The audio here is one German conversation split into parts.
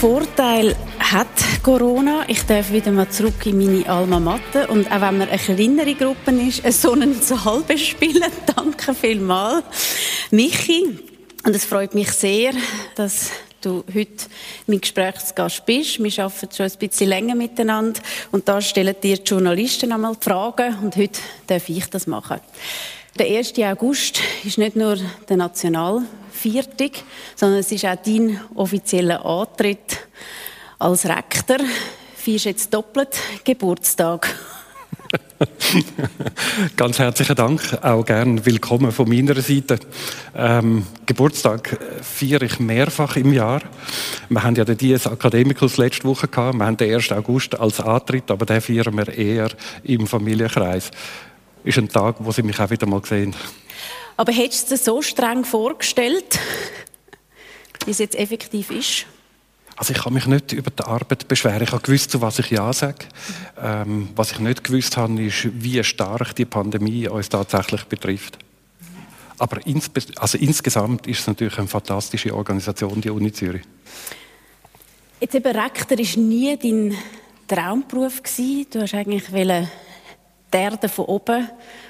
Vorteil hat Corona. Ich darf wieder mal zurück in meine Alma Mater. Und auch wenn man eine kleinere Gruppe ist, so einen Saal bespielen. Danke vielmals, Michi. Und es freut mich sehr, dass du heute mein Gesprächsgast bist. Wir arbeiten schon ein bisschen länger miteinander und da stellen dir die Journalisten einmal Fragen und heute darf ich das machen. Der 1. August ist nicht nur der Nationalviertag, sondern es ist auch dein offizieller Antritt als Rektor. Feierst jetzt doppelt Geburtstag. Ganz herzlichen Dank, auch gern willkommen von meiner Seite. Ähm, Geburtstag feiere ich mehrfach im Jahr. Wir haben ja den Dies Academicus letzte Woche gehabt. Wir haben den 1. August als Antritt, aber den feiern wir eher im Familienkreis. Ist ein Tag, wo Sie mich auch wieder mal sehen. Aber hättest du es so streng vorgestellt, wie es jetzt effektiv ist? Also ich kann mich nicht über die Arbeit beschweren. Ich habe gewusst, zu was ich Ja sage. Ähm, was ich nicht gewusst habe, ist, wie stark die Pandemie uns tatsächlich betrifft. Aber ins, also insgesamt ist es natürlich eine fantastische Organisation, die Uni Zürich. Jetzt eben Rektor war nie dein Traumberuf. Gewesen. Du hast eigentlich die Erde von oben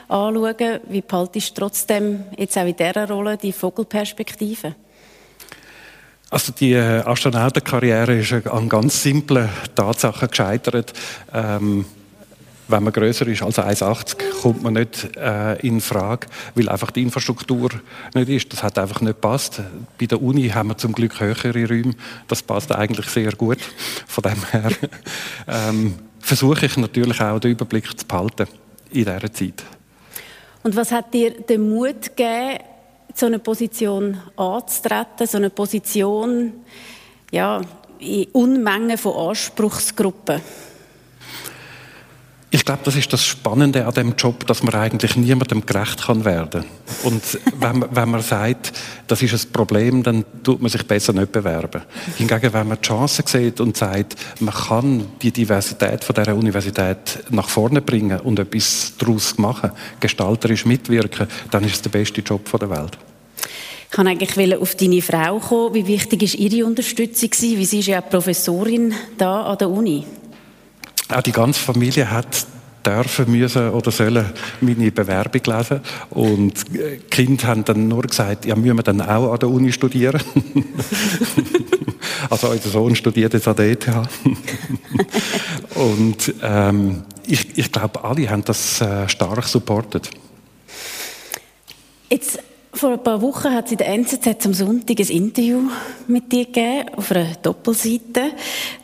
anschauen. Wie behaltest du trotzdem jetzt auch in dieser Rolle die Vogelperspektive? Also die äh, Astronautenkarriere ist an ganz simplen Tatsachen gescheitert. Ähm, wenn man größer ist als 1,80, kommt man nicht äh, in Frage, weil einfach die Infrastruktur nicht ist. Das hat einfach nicht passt. Bei der Uni haben wir zum Glück höhere Räume. Das passt eigentlich sehr gut. Von dem her ähm, versuche ich natürlich auch den Überblick zu behalten in dieser Zeit. Und was hat dir den Mut gegeben, so eine Position anzutreten, so eine Position ja, in Unmengen von Anspruchsgruppen? Ich glaube, das ist das Spannende an dem Job, dass man eigentlich niemandem gerecht kann werden. Und wenn man, wenn man sagt, das ist ein Problem, dann tut man sich besser nicht bewerben. Hingegen, wenn man die Chance sieht und sagt, man kann die Diversität von dieser Universität nach vorne bringen und etwas daraus machen, gestalterisch mitwirken, dann ist es der beste Job der Welt. Ich kann eigentlich auf deine Frau kommen. Wie wichtig ist ihre Unterstützung Wie sie ist ja Professorin da an der Uni. Auch die ganze Familie hat dürfen müssen oder sollen meine Bewerbung lesen und die Kinder haben dann nur gesagt, ja, müssen wir dann auch an der Uni studieren? also unser Sohn studiert jetzt an der ETH. und ähm, ich, ich glaube, alle haben das äh, stark supportet. Jetzt vor ein paar Wochen hat es in der NZZ am Sonntag ein Interview mit dir gegeben, auf einer Doppelseite.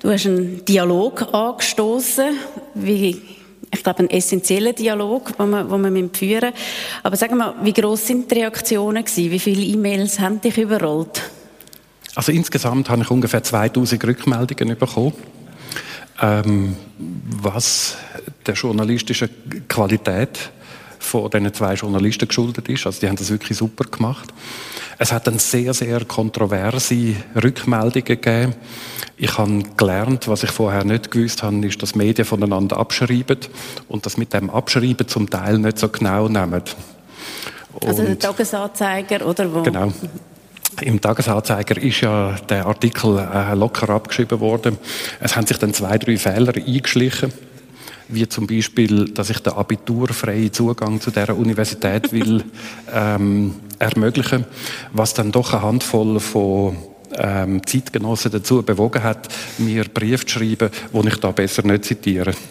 Du hast einen Dialog angestoßen, wie, ich glaube, einen essentiellen Dialog, den wir, den wir führen. Aber sag mal, wie gross sind die Reaktionen gewesen? Wie viele E-Mails haben dich überrollt? Also insgesamt habe ich ungefähr 2000 Rückmeldungen bekommen. Ähm, was der journalistischen Qualität von diesen zwei Journalisten geschuldet ist. Also die haben das wirklich super gemacht. Es hat dann sehr, sehr kontroverse Rückmeldungen gegeben. Ich habe gelernt, was ich vorher nicht gewusst habe, ist, dass Medien voneinander abschreiben und das mit dem Abschreiben zum Teil nicht so genau nehmen. Und also der Tagesanzeiger, oder wo? Genau. Im Tagesanzeiger ist ja der Artikel äh, locker abgeschrieben worden. Es haben sich dann zwei, drei Fehler eingeschlichen wie zum Beispiel, dass ich den abiturfreien Zugang zu der Universität will ähm, ermöglichen, was dann doch eine Handvoll von ähm, Zeitgenossen dazu bewogen hat, mir Brief zu schreiben, wo ich da besser nicht zitiere.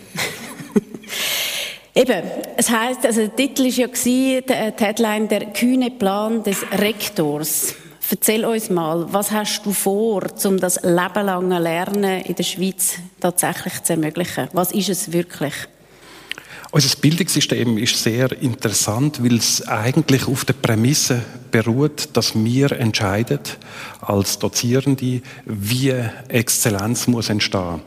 Eben, es heißt, also der Titel ist ja gewesen, die Headline der kühne Plan des Rektors. Erzähl uns mal, was hast du vor, um das lebenlange Lernen in der Schweiz tatsächlich zu ermöglichen? Was ist es wirklich? Unser Bildungssystem ist sehr interessant, weil es eigentlich auf der Prämisse beruht, dass wir entscheiden als Dozierende, wie Exzellenz muss entstehen.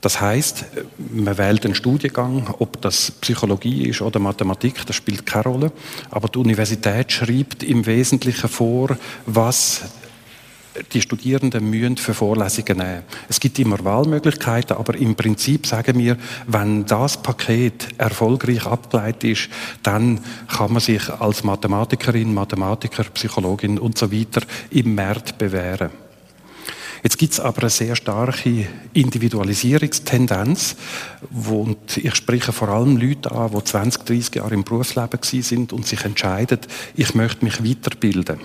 Das heißt, man wählt einen Studiengang, ob das Psychologie ist oder Mathematik, das spielt keine Rolle. Aber die Universität schreibt im Wesentlichen vor, was die Studierenden müssen für Vorlesungen nehmen. Es gibt immer Wahlmöglichkeiten, aber im Prinzip sagen wir, wenn das Paket erfolgreich abgeleitet ist, dann kann man sich als Mathematikerin, Mathematiker, Psychologin und so weiter im März bewähren. Jetzt gibt es aber eine sehr starke Individualisierungstendenz, wo, und ich spreche vor allem Leute an, die 20, 30 Jahre im Berufsleben sind und sich entscheiden, ich möchte mich weiterbilden.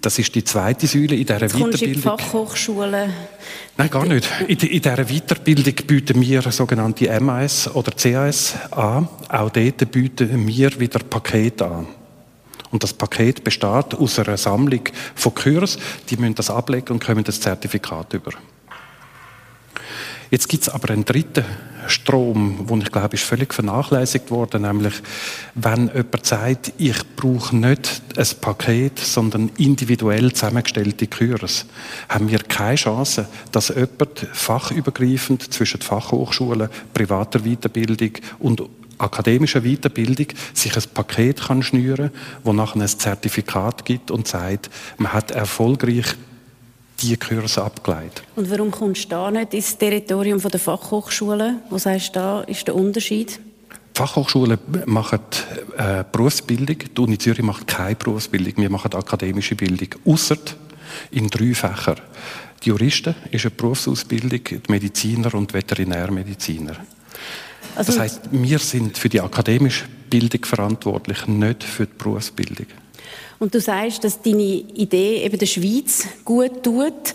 Das ist die zweite Säule in dieser Jetzt Weiterbildung. In die Fachhochschule. Nein, gar nicht. In, in dieser Weiterbildung bieten wir sogenannte MAS oder CAS an. Auch dort bieten wir wieder Pakete an. Und das Paket besteht aus einer Sammlung von Kurs. Die müssen das ablegen und kommen das Zertifikat über. Jetzt gibt es aber einen dritten Strom, wo ich glaube, ist völlig vernachlässigt worden, nämlich wenn jemand sagt, ich brauche nicht ein Paket, sondern individuell zusammengestellte Kurs, haben wir keine Chance, dass jemand fachübergreifend zwischen Fachhochschulen, privater Weiterbildung und akademischer Weiterbildung sich ein Paket kann schnüren, wo nachher ein Zertifikat gibt und sagt, man hat erfolgreich die Kurse abgeleitet. Und warum kommst du da nicht ins Territorium der Fachhochschulen? Wo sagst du, da ist der Unterschied? Die Fachhochschulen machen äh, Berufsbildung. Die Uni Zürich macht keine Berufsbildung. Wir machen akademische Bildung. Ausser in drei Fächern. Die Juristen ist eine Berufsausbildung, die Mediziner und Veterinärmediziner. Also, das heißt, wir sind für die akademische Bildung verantwortlich, nicht für die Berufsbildung. Und du sagst, dass deine Idee eben der Schweiz gut tut.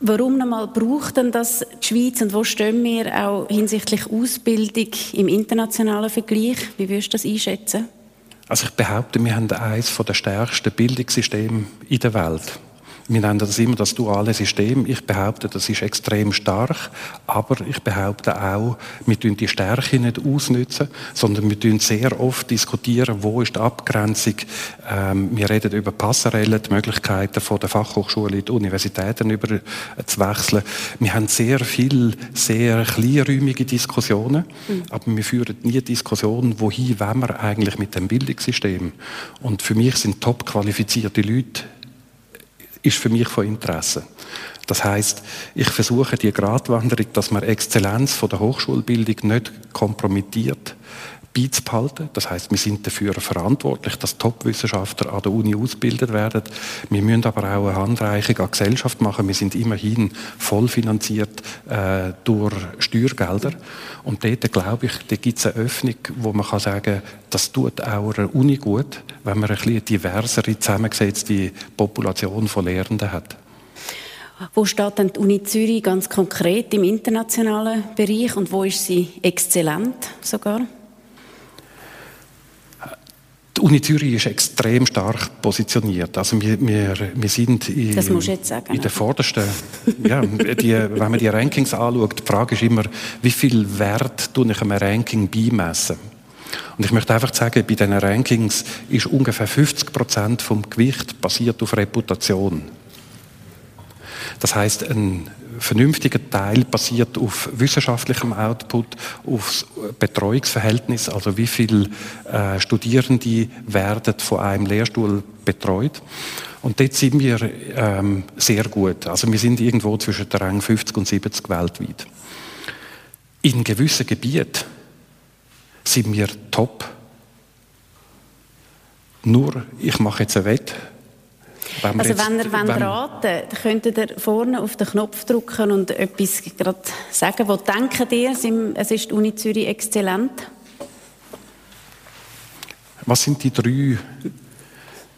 Warum nochmal braucht denn das die Schweiz und wo stehen wir auch hinsichtlich Ausbildung im internationalen Vergleich? Wie würdest du das einschätzen? Also ich behaupte, wir haben eines der stärksten Bildungssysteme in der Welt. Wir nennen das immer das duale System. Ich behaupte, das ist extrem stark, aber ich behaupte auch, wir tun die Stärke nicht ausnutzen, sondern wir tun sehr oft diskutieren, wo ist die Abgrenzung. Ähm, wir reden über Passerellen, die Möglichkeiten von der Fachhochschule in die Universitäten über äh, zu wechseln. Wir haben sehr viel, sehr kleinräumige Diskussionen, mhm. aber wir führen nie Diskussionen, wohin wollen wir eigentlich mit dem Bildungssystem. Und für mich sind top qualifizierte Leute ist für mich von Interesse. Das heißt, ich versuche die Gratwanderung, dass man Exzellenz von der Hochschulbildung nicht kompromittiert, beizubehalten. Das heißt, wir sind dafür verantwortlich, dass Top-Wissenschaftler an der Uni ausgebildet werden. Wir müssen aber auch eine Handreichung an die Gesellschaft machen. Wir sind immerhin vollfinanziert äh, durch Steuergelder. Und dort, glaube ich, gibt es eine Öffnung, wo man kann sagen, das tut auch einer Uni gut, wenn man ein bisschen diversere, zusammengesetzte Population von Lehrenden hat. Wo steht denn die Uni Zürich ganz konkret im internationalen Bereich und wo ist sie exzellent sogar? Die Uni Zürich ist extrem stark positioniert. Also wir, wir, wir sind in, sagen, in der vordersten, ja, die, wenn man die Rankings anschaut, die Frage ist immer, wie viel Wert tue ich einem Ranking beimessen? Und ich möchte einfach sagen, bei diesen Rankings ist ungefähr 50 Prozent vom Gewicht basiert auf Reputation. Das heißt, ein vernünftiger Teil basiert auf wissenschaftlichem Output, auf Betreuungsverhältnis, also wie viele äh, Studierende werden von einem Lehrstuhl betreut. Und dort sind wir ähm, sehr gut. Also wir sind irgendwo zwischen der Rang 50 und 70 weltweit. In gewissen Gebieten sind wir top. Nur, ich mache jetzt eine Wette, wenn also wenn ihr wenn raten dann könnt ihr vorne auf den Knopf drücken und etwas gerade sagen. Wo denken ihr, es ist die Uni Zürich exzellent? Was sind die drei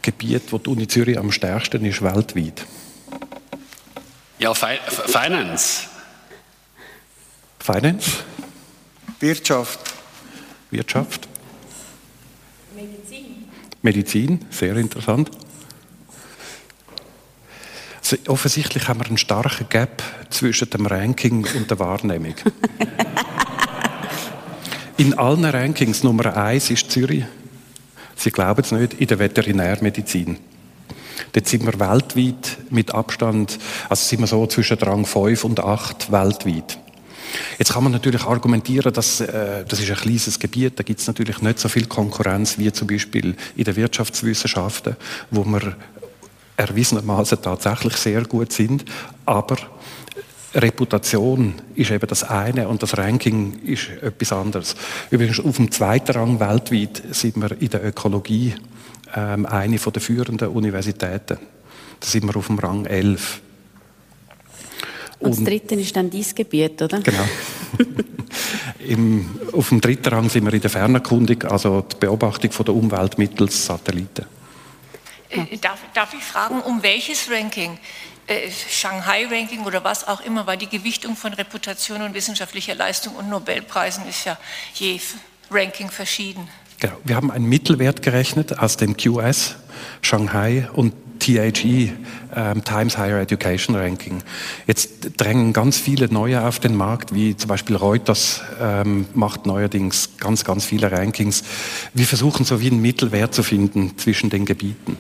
Gebiete, wo die Uni Zürich am stärksten ist weltweit? Ja, Fi Finance. Finance? Wirtschaft. Wirtschaft. Medizin. Medizin, sehr interessant. Offensichtlich haben wir einen starken Gap zwischen dem Ranking und der Wahrnehmung. in allen Rankings Nummer eins ist Zürich. Sie glauben es nicht, in der Veterinärmedizin. Dort sind wir weltweit mit Abstand, also sind wir so zwischen Rang 5 und 8 weltweit. Jetzt kann man natürlich argumentieren, dass äh, das ist ein kleines Gebiet, da gibt es natürlich nicht so viel Konkurrenz wie zum Beispiel in den Wirtschaftswissenschaften, wo man erwiesenermaßen tatsächlich sehr gut sind, aber Reputation ist eben das eine und das Ranking ist etwas anderes. Übrigens auf dem zweiten Rang weltweit sind wir in der Ökologie ähm, eine von der führenden Universitäten. Da sind wir auf dem Rang 11. Und, und das dritte ist dann dein Gebiet, oder? Genau. Im, auf dem dritten Rang sind wir in der Fernerkundung, also die Beobachtung von der Umwelt mittels Satelliten. Äh, darf, darf, ich fragen, um welches Ranking? Äh, Shanghai-Ranking oder was auch immer, weil die Gewichtung von Reputation und wissenschaftlicher Leistung und Nobelpreisen ist ja je Ranking verschieden. Genau. Wir haben einen Mittelwert gerechnet aus dem QS, Shanghai und THE, ähm, Times Higher Education Ranking. Jetzt drängen ganz viele neue auf den Markt, wie zum Beispiel Reuters ähm, macht neuerdings ganz, ganz viele Rankings. Wir versuchen so wie einen Mittelwert zu finden zwischen den Gebieten.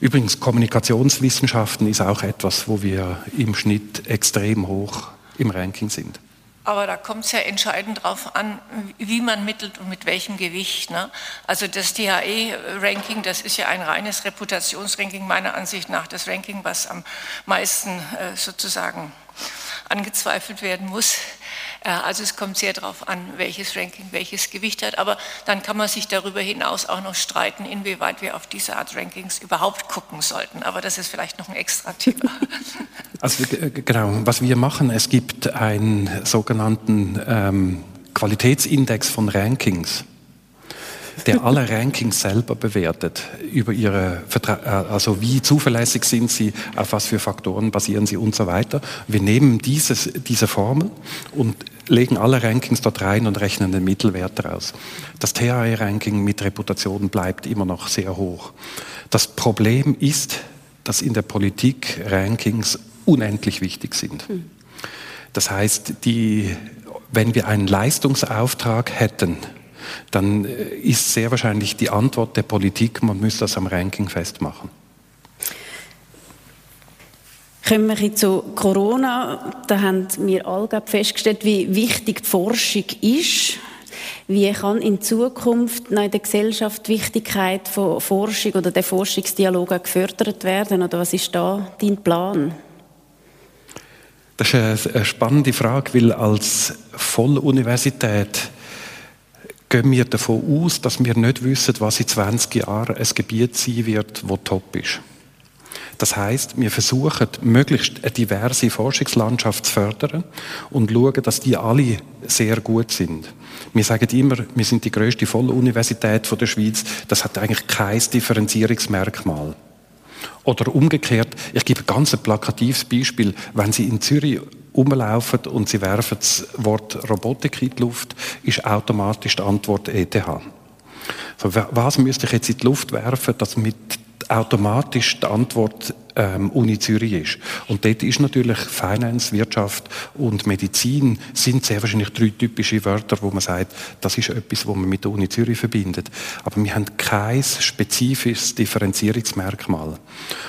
Übrigens, Kommunikationswissenschaften ist auch etwas, wo wir im Schnitt extrem hoch im Ranking sind. Aber da kommt es ja entscheidend darauf an, wie man mittelt und mit welchem Gewicht. Ne? Also das THE-Ranking, das ist ja ein reines Reputationsranking meiner Ansicht nach, das Ranking, was am meisten äh, sozusagen angezweifelt werden muss. Äh, also es kommt sehr darauf an, welches Ranking welches Gewicht hat. Aber dann kann man sich darüber hinaus auch noch streiten, inwieweit wir auf diese Art Rankings überhaupt gucken sollten. Aber das ist vielleicht noch ein extra Thema. Also genau, was wir machen, es gibt einen sogenannten ähm, Qualitätsindex von Rankings der alle Rankings selber bewertet über ihre, äh, also wie zuverlässig sind sie, auf was für Faktoren basieren sie und so weiter. Wir nehmen dieses, diese Formel und legen alle Rankings dort rein und rechnen den Mittelwert daraus. Das THE-Ranking mit Reputation bleibt immer noch sehr hoch. Das Problem ist, dass in der Politik Rankings unendlich wichtig sind. Hm. Das heißt, die, wenn wir einen Leistungsauftrag hätten, dann äh, ist sehr wahrscheinlich die Antwort der Politik, man müsste das am Ranking festmachen. Kommen wir zu Corona. Da haben wir alle festgestellt, wie wichtig die Forschung ist. Wie kann in Zukunft in der Gesellschaft die Wichtigkeit von Forschung oder der Forschungsdialog gefördert werden? Oder was ist da dein Plan? Das ist eine spannende Frage, weil als Volluniversität gehen wir davon aus, dass wir nicht wissen, was in 20 Jahren ein Gebiet sein wird, das top ist. Das heißt, wir versuchen, möglichst eine diverse Forschungslandschaft zu fördern und schauen, dass die alle sehr gut sind. Wir sagen immer, wir sind die größte Volluniversität der Schweiz. Das hat eigentlich kein Differenzierungsmerkmal. Oder umgekehrt, ich gebe ein ganz plakatives Beispiel. Wenn Sie in Zürich rumlaufen und Sie werfen das Wort Robotik in die Luft, ist automatisch die Antwort ETH. Was müsste ich jetzt in die Luft werfen, dass mit automatisch die Antwort ähm, Uni Zürich ist. Und dort ist natürlich Finance, Wirtschaft und Medizin sind sehr wahrscheinlich drei typische Wörter, wo man sagt, das ist etwas, wo man mit der Uni Zürich verbindet. Aber wir haben kein spezifisches Differenzierungsmerkmal.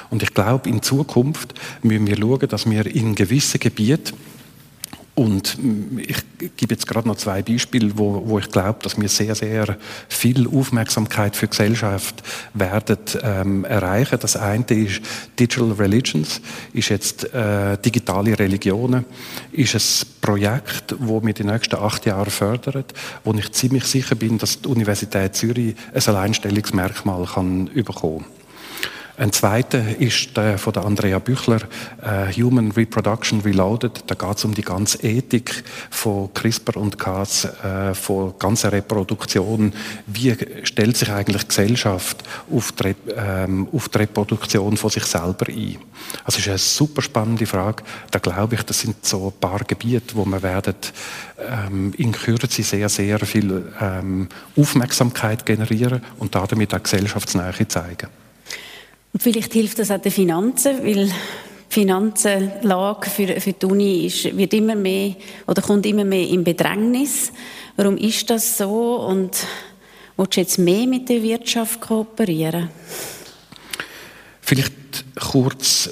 Und ich glaube, in Zukunft müssen wir schauen, dass wir in gewissen Gebieten und ich gebe jetzt gerade noch zwei Beispiele, wo, wo ich glaube, dass wir sehr, sehr viel Aufmerksamkeit für Gesellschaft werden ähm, erreichen. Das eine ist Digital Religions, ist jetzt äh, digitale Religionen, ist ein Projekt, wo wir die nächsten acht Jahre fördert, wo ich ziemlich sicher bin, dass die Universität Zürich ein Alleinstellungsmerkmal kann bekommen. Ein zweiter ist der von der Andrea Büchler, äh, Human Reproduction Reloaded. Da geht es um die ganze Ethik von CRISPR und Cas, äh, von ganzer Reproduktion. Wie stellt sich eigentlich Gesellschaft auf die, ähm, auf die Reproduktion von sich selber ein? Also ist eine super spannende Frage. Da glaube ich, das sind so ein paar Gebiete, wo wir werden ähm, in Kürze sehr, sehr viel ähm, Aufmerksamkeit generieren und damit auch Gesellschaftsnähe zeigen. Und vielleicht hilft das auch den Finanzen, weil die Finanzenlage für, für die Uni ist, wird immer mehr oder kommt immer mehr in Bedrängnis. Warum ist das so und willst du jetzt mehr mit der Wirtschaft kooperieren? Vielleicht kurz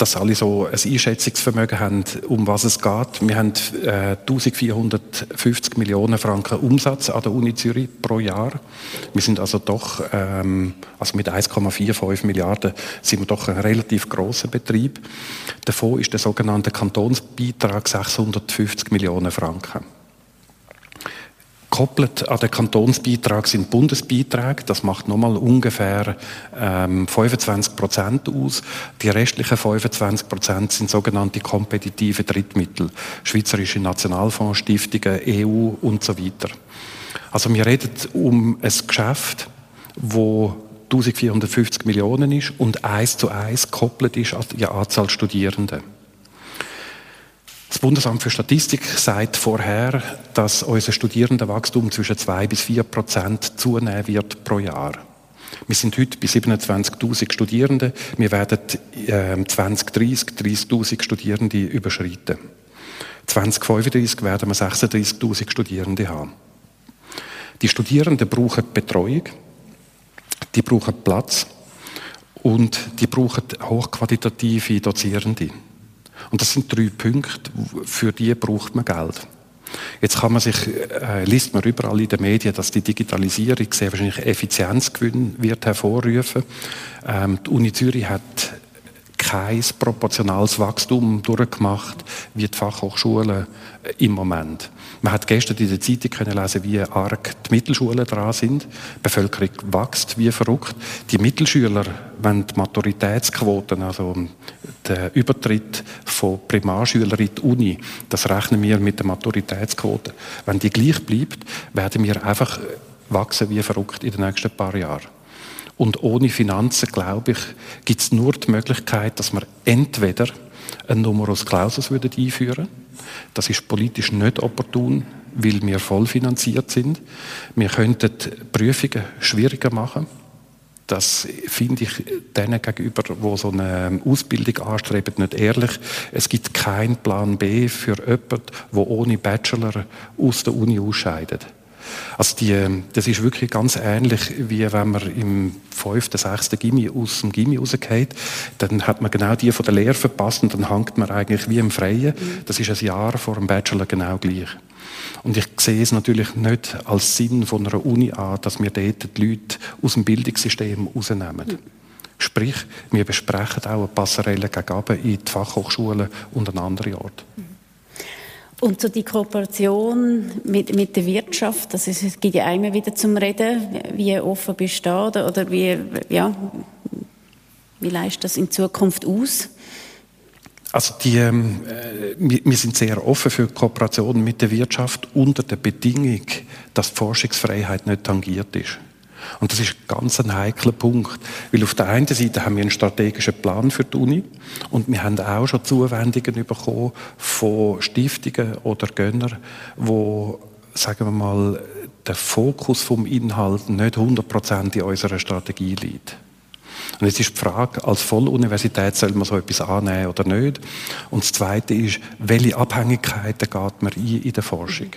dass alle so ein Einschätzungsvermögen haben, um was es geht. Wir haben äh, 1450 Millionen Franken Umsatz an der Uni Zürich pro Jahr. Wir sind also doch, ähm, also mit 1,45 Milliarden sind wir doch ein relativ großer Betrieb. Davon ist der sogenannte Kantonsbeitrag 650 Millionen Franken. Koppelt an den Kantonsbeitrag sind Bundesbeiträge. Das macht nochmal ungefähr ähm, 25 Prozent aus. Die restlichen 25 Prozent sind sogenannte kompetitive Drittmittel. Schweizerische Nationalfonds, Stiftungen, EU und so weiter. Also wir reden um ein Geschäft, wo 1450 Millionen ist und eins zu eins gekoppelt ist an die Anzahl Studierenden. Das Bundesamt für Statistik sagt vorher, dass unser Studierendenwachstum zwischen 2 bis 4 Prozent zunehmen wird pro Jahr. Wir sind heute bei 27.000 Studierenden. Wir werden äh, 2030 30.000 Studierende überschreiten. 2035 werden wir 36.000 Studierende haben. Die Studierenden brauchen Betreuung, die brauchen Platz und die brauchen hochqualitative Dozierende. Und das sind drei Punkte, für die braucht man Geld. Jetzt kann man sich, äh, liest man überall in den Medien, dass die Digitalisierung sehr wahrscheinlich Effizienzgewinn wird hervorrufen. Ähm, die Uni Zürich hat kein proportionales Wachstum durchgemacht wie die Fachhochschulen im Moment. Man hat gestern in der Zeitung können lesen, wie arg die Mittelschulen dran sind. Die Bevölkerung wächst wie verrückt. Die Mittelschüler, wenn die Maturitätsquoten, also der Übertritt von Primarschülern in die Uni, das rechnen wir mit der Maturitätsquote. Wenn die gleich bleibt, werden wir einfach wachsen wie verrückt in den nächsten paar Jahren. Und ohne Finanzen, glaube ich, gibt es nur die Möglichkeit, dass wir entweder einen Numerus Clausus würden einführen Das ist politisch nicht opportun, weil wir vollfinanziert sind. Wir könnten Prüfungen schwieriger machen. Das finde ich denen gegenüber, die so eine Ausbildung anstreben, nicht ehrlich. Es gibt keinen Plan B für jemanden, der ohne Bachelor aus der Uni ausscheidet. Also die, das ist wirklich ganz ähnlich, wie wenn man im fünften, sechsten Gimmi aus dem Gimmi rausgeht, dann hat man genau die von der Lehre verpasst und dann hängt man eigentlich wie im Freien. Das ist ein Jahr vor dem Bachelor genau gleich. Und ich sehe es natürlich nicht als Sinn von einer Uni an, dass wir dort die Leute aus dem Bildungssystem rausnehmen. Sprich, wir besprechen auch eine Passerelle gegenüber in die Fachhochschulen und an andere Orte. Und so die Kooperation mit, mit der Wirtschaft, das ist, es gibt ja immer wieder zum Reden, wie offen bist du da oder wie, ja, wie leistet das in Zukunft aus? Also die, ähm, äh, wir sind sehr offen für Kooperation mit der Wirtschaft unter der Bedingung, dass die Forschungsfreiheit nicht tangiert ist. Und das ist ganz ein heikler Punkt, weil auf der einen Seite haben wir einen strategischen Plan für die Uni und wir haben auch schon Zuwendungen bekommen von Stiftungen oder Gönnern, wo sagen wir mal der Fokus vom Inhalt nicht 100% in unserer Strategie liegt. Und jetzt ist die Frage, als Volluniversität soll man so etwas annehmen oder nicht? Und das Zweite ist, welche Abhängigkeiten geht man ein in der Forschung?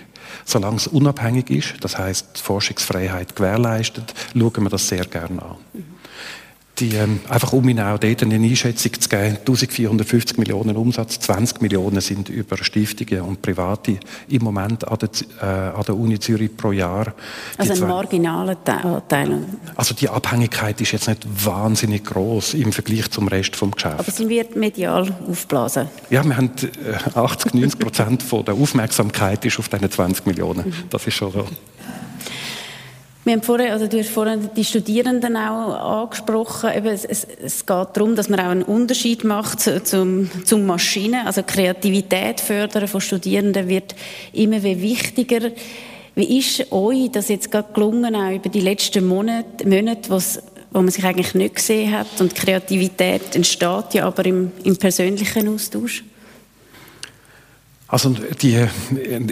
Solange es unabhängig ist, das heißt Forschungsfreiheit gewährleistet, schauen wir das sehr gerne an. Die, ähm, einfach um Ihnen auch dort eine Einschätzung zu geben, 1450 Millionen Umsatz, 20 Millionen sind über Stiftungen und Private im Moment an der, äh, an der Uni Zürich pro Jahr. Also ein marginaler Teil. Also die Abhängigkeit ist jetzt nicht wahnsinnig groß im Vergleich zum Rest vom Geschäft. Aber sie wird medial aufblasen. Ja, wir haben 80, äh, 90 Prozent von der Aufmerksamkeit ist auf diesen 20 Millionen. Mhm. Das ist schon so. Wir haben vorher, also du hast vorhin die Studierenden auch angesprochen. Eben, es, es, geht darum, dass man auch einen Unterschied macht zum, zum Maschinen. Also Kreativität fördern von Studierenden wird immer wichtiger. Wie ist euch das jetzt gerade gelungen, auch über die letzten Monate, Monate wo man sich eigentlich nicht gesehen hat? Und Kreativität entsteht ja aber im, im persönlichen Austausch. Also die,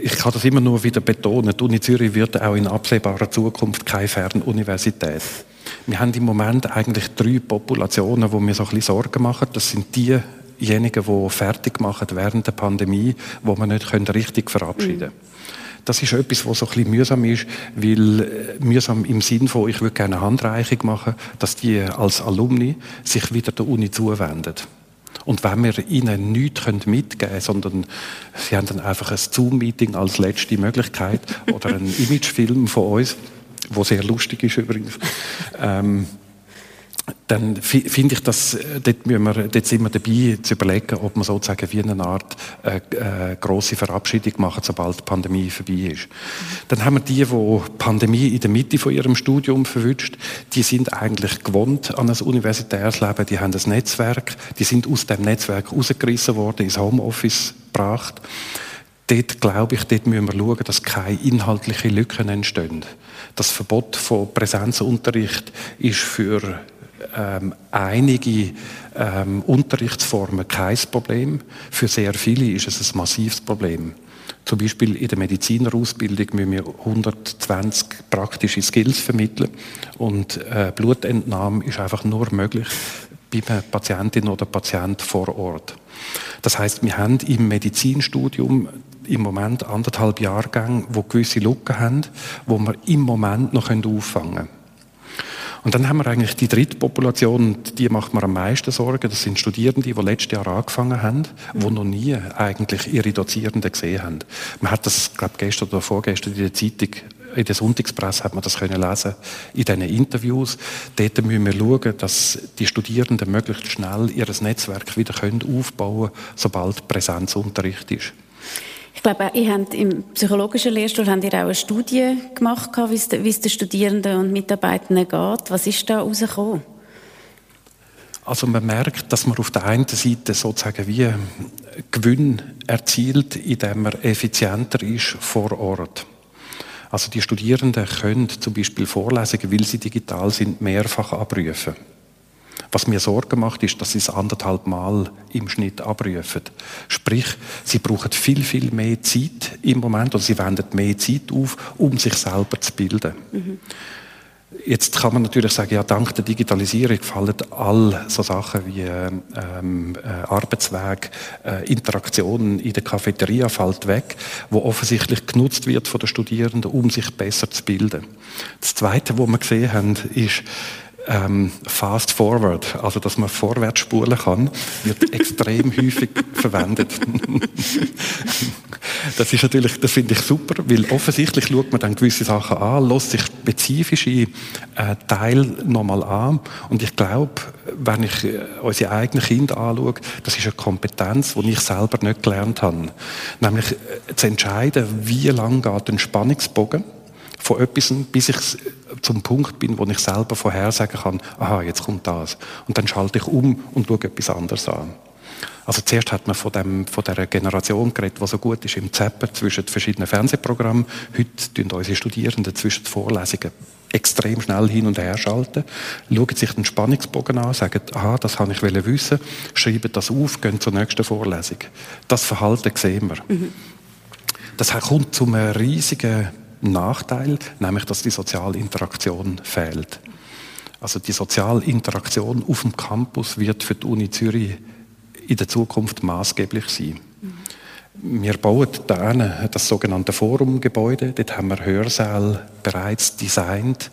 ich kann das immer nur wieder betonen, die Uni Zürich wird auch in absehbarer Zukunft keine Fernuniversität. Wir haben im Moment eigentlich drei Populationen, wo wir so ein bisschen Sorgen machen. Das sind diejenigen, die fertig machen während der Pandemie, wo man nicht richtig verabschieden können. Das ist etwas, was so ein bisschen mühsam ist, weil äh, mühsam im Sinn von, ich würde gerne eine Handreichung machen, dass die als Alumni sich wieder der Uni zuwenden. Und wenn wir ihnen nichts mitgeben können, sondern sie haben dann einfach ein Zoom-Meeting als letzte Möglichkeit oder einen Imagefilm von uns, wo sehr lustig ist übrigens, ähm, dann finde ich, dass äh, dort, wir, dort sind wir dabei, zu überlegen, ob man sozusagen wie eine Art äh, äh, grosse Verabschiedung machen, sobald die Pandemie vorbei ist. Dann haben wir die, die die Pandemie in der Mitte von ihrem Studium verwünscht, die sind eigentlich gewohnt an ein universitäres Leben, die haben ein Netzwerk, die sind aus dem Netzwerk rausgerissen worden, ins Homeoffice gebracht. Dort glaube ich, dort müssen wir schauen, dass keine inhaltlichen Lücken entstehen. Das Verbot von Präsenzunterricht ist für ähm, einige ähm, Unterrichtsformen kein Problem. Für sehr viele ist es ein massives Problem. Zum Beispiel in der Medizinerausbildung müssen wir 120 praktische Skills vermitteln und äh, Blutentnahme ist einfach nur möglich bei einer Patientin oder Patient vor Ort. Das heißt, wir haben im Medizinstudium im Moment anderthalb Jahrgänge, wo gewisse Lücken haben, wo wir im Moment noch auffangen können. Und dann haben wir eigentlich die dritte Population, die macht mir am meisten Sorgen. Das sind Studierende, die letztes Jahr angefangen haben, die noch nie eigentlich ihre Dozierenden gesehen haben. Man hat das, glaube gestern oder vorgestern in der Zeitung in der Sonntagspresse hat man das können lesen in diesen Interviews. Dort müssen wir schauen, dass die Studierenden möglichst schnell ihr Netzwerk wieder aufbauen können, sobald Präsenzunterricht ist. Ich glaube, ihr habt im psychologischen Lehrstuhl habt ihr auch eine Studie gemacht, wie es, den Studierenden und Mitarbeitenden geht. Was ist da herausgekommen? Also man merkt, dass man auf der einen Seite sozusagen wie Gewinn erzielt, indem man effizienter ist vor Ort. Also die Studierenden können zum Beispiel Vorlesungen, weil sie digital sind, mehrfach abrufen. Was mir Sorgen macht, ist, dass sie es anderthalb Mal im Schnitt abrufen. Sprich, sie brauchen viel, viel mehr Zeit im Moment, oder sie wenden mehr Zeit auf, um sich selber zu bilden. Mhm. Jetzt kann man natürlich sagen, ja, dank der Digitalisierung fallen all so Sachen wie ähm, äh, Arbeitsweg, äh, Interaktionen in der Cafeteria fällt weg, wo offensichtlich genutzt wird von den Studierenden, um sich besser zu bilden. Das Zweite, was wir gesehen haben, ist, ähm, Fast Forward, also dass man vorwärts spulen kann, wird extrem häufig verwendet. das ist natürlich, das finde ich super, weil offensichtlich schaut man dann gewisse Sachen an, lässt sich spezifische äh, Teile nochmal an und ich glaube, wenn ich äh, unsere eigenen Kinder anschaue, das ist eine Kompetenz, die ich selber nicht gelernt habe. Nämlich äh, zu entscheiden, wie lang geht ein Spannungsbogen von etwas, bis ich zum Punkt bin, wo ich selber vorhersagen kann, aha, jetzt kommt das. Und dann schalte ich um und schaue etwas anderes an. Also zuerst hat man von, dem, von der Generation geredet, die so gut ist im Zapper zwischen den verschiedenen Fernsehprogrammen. Heute tun unsere Studierenden zwischen den Vorlesungen extrem schnell hin und her schalten, schauen sich den Spannungsbogen an, sagen, aha, das kann ich wissen, schreiben das auf, gehen zur nächsten Vorlesung. Das Verhalten sehen wir. Mhm. Das kommt zu einem riesigen Nachteil, nämlich dass die soziale Interaktion fehlt. Also die soziale Interaktion auf dem Campus wird für die Uni Zürich in der Zukunft maßgeblich sein. Wir bauen da das sogenannte Forumgebäude. Dort haben wir Hörsäle bereits designt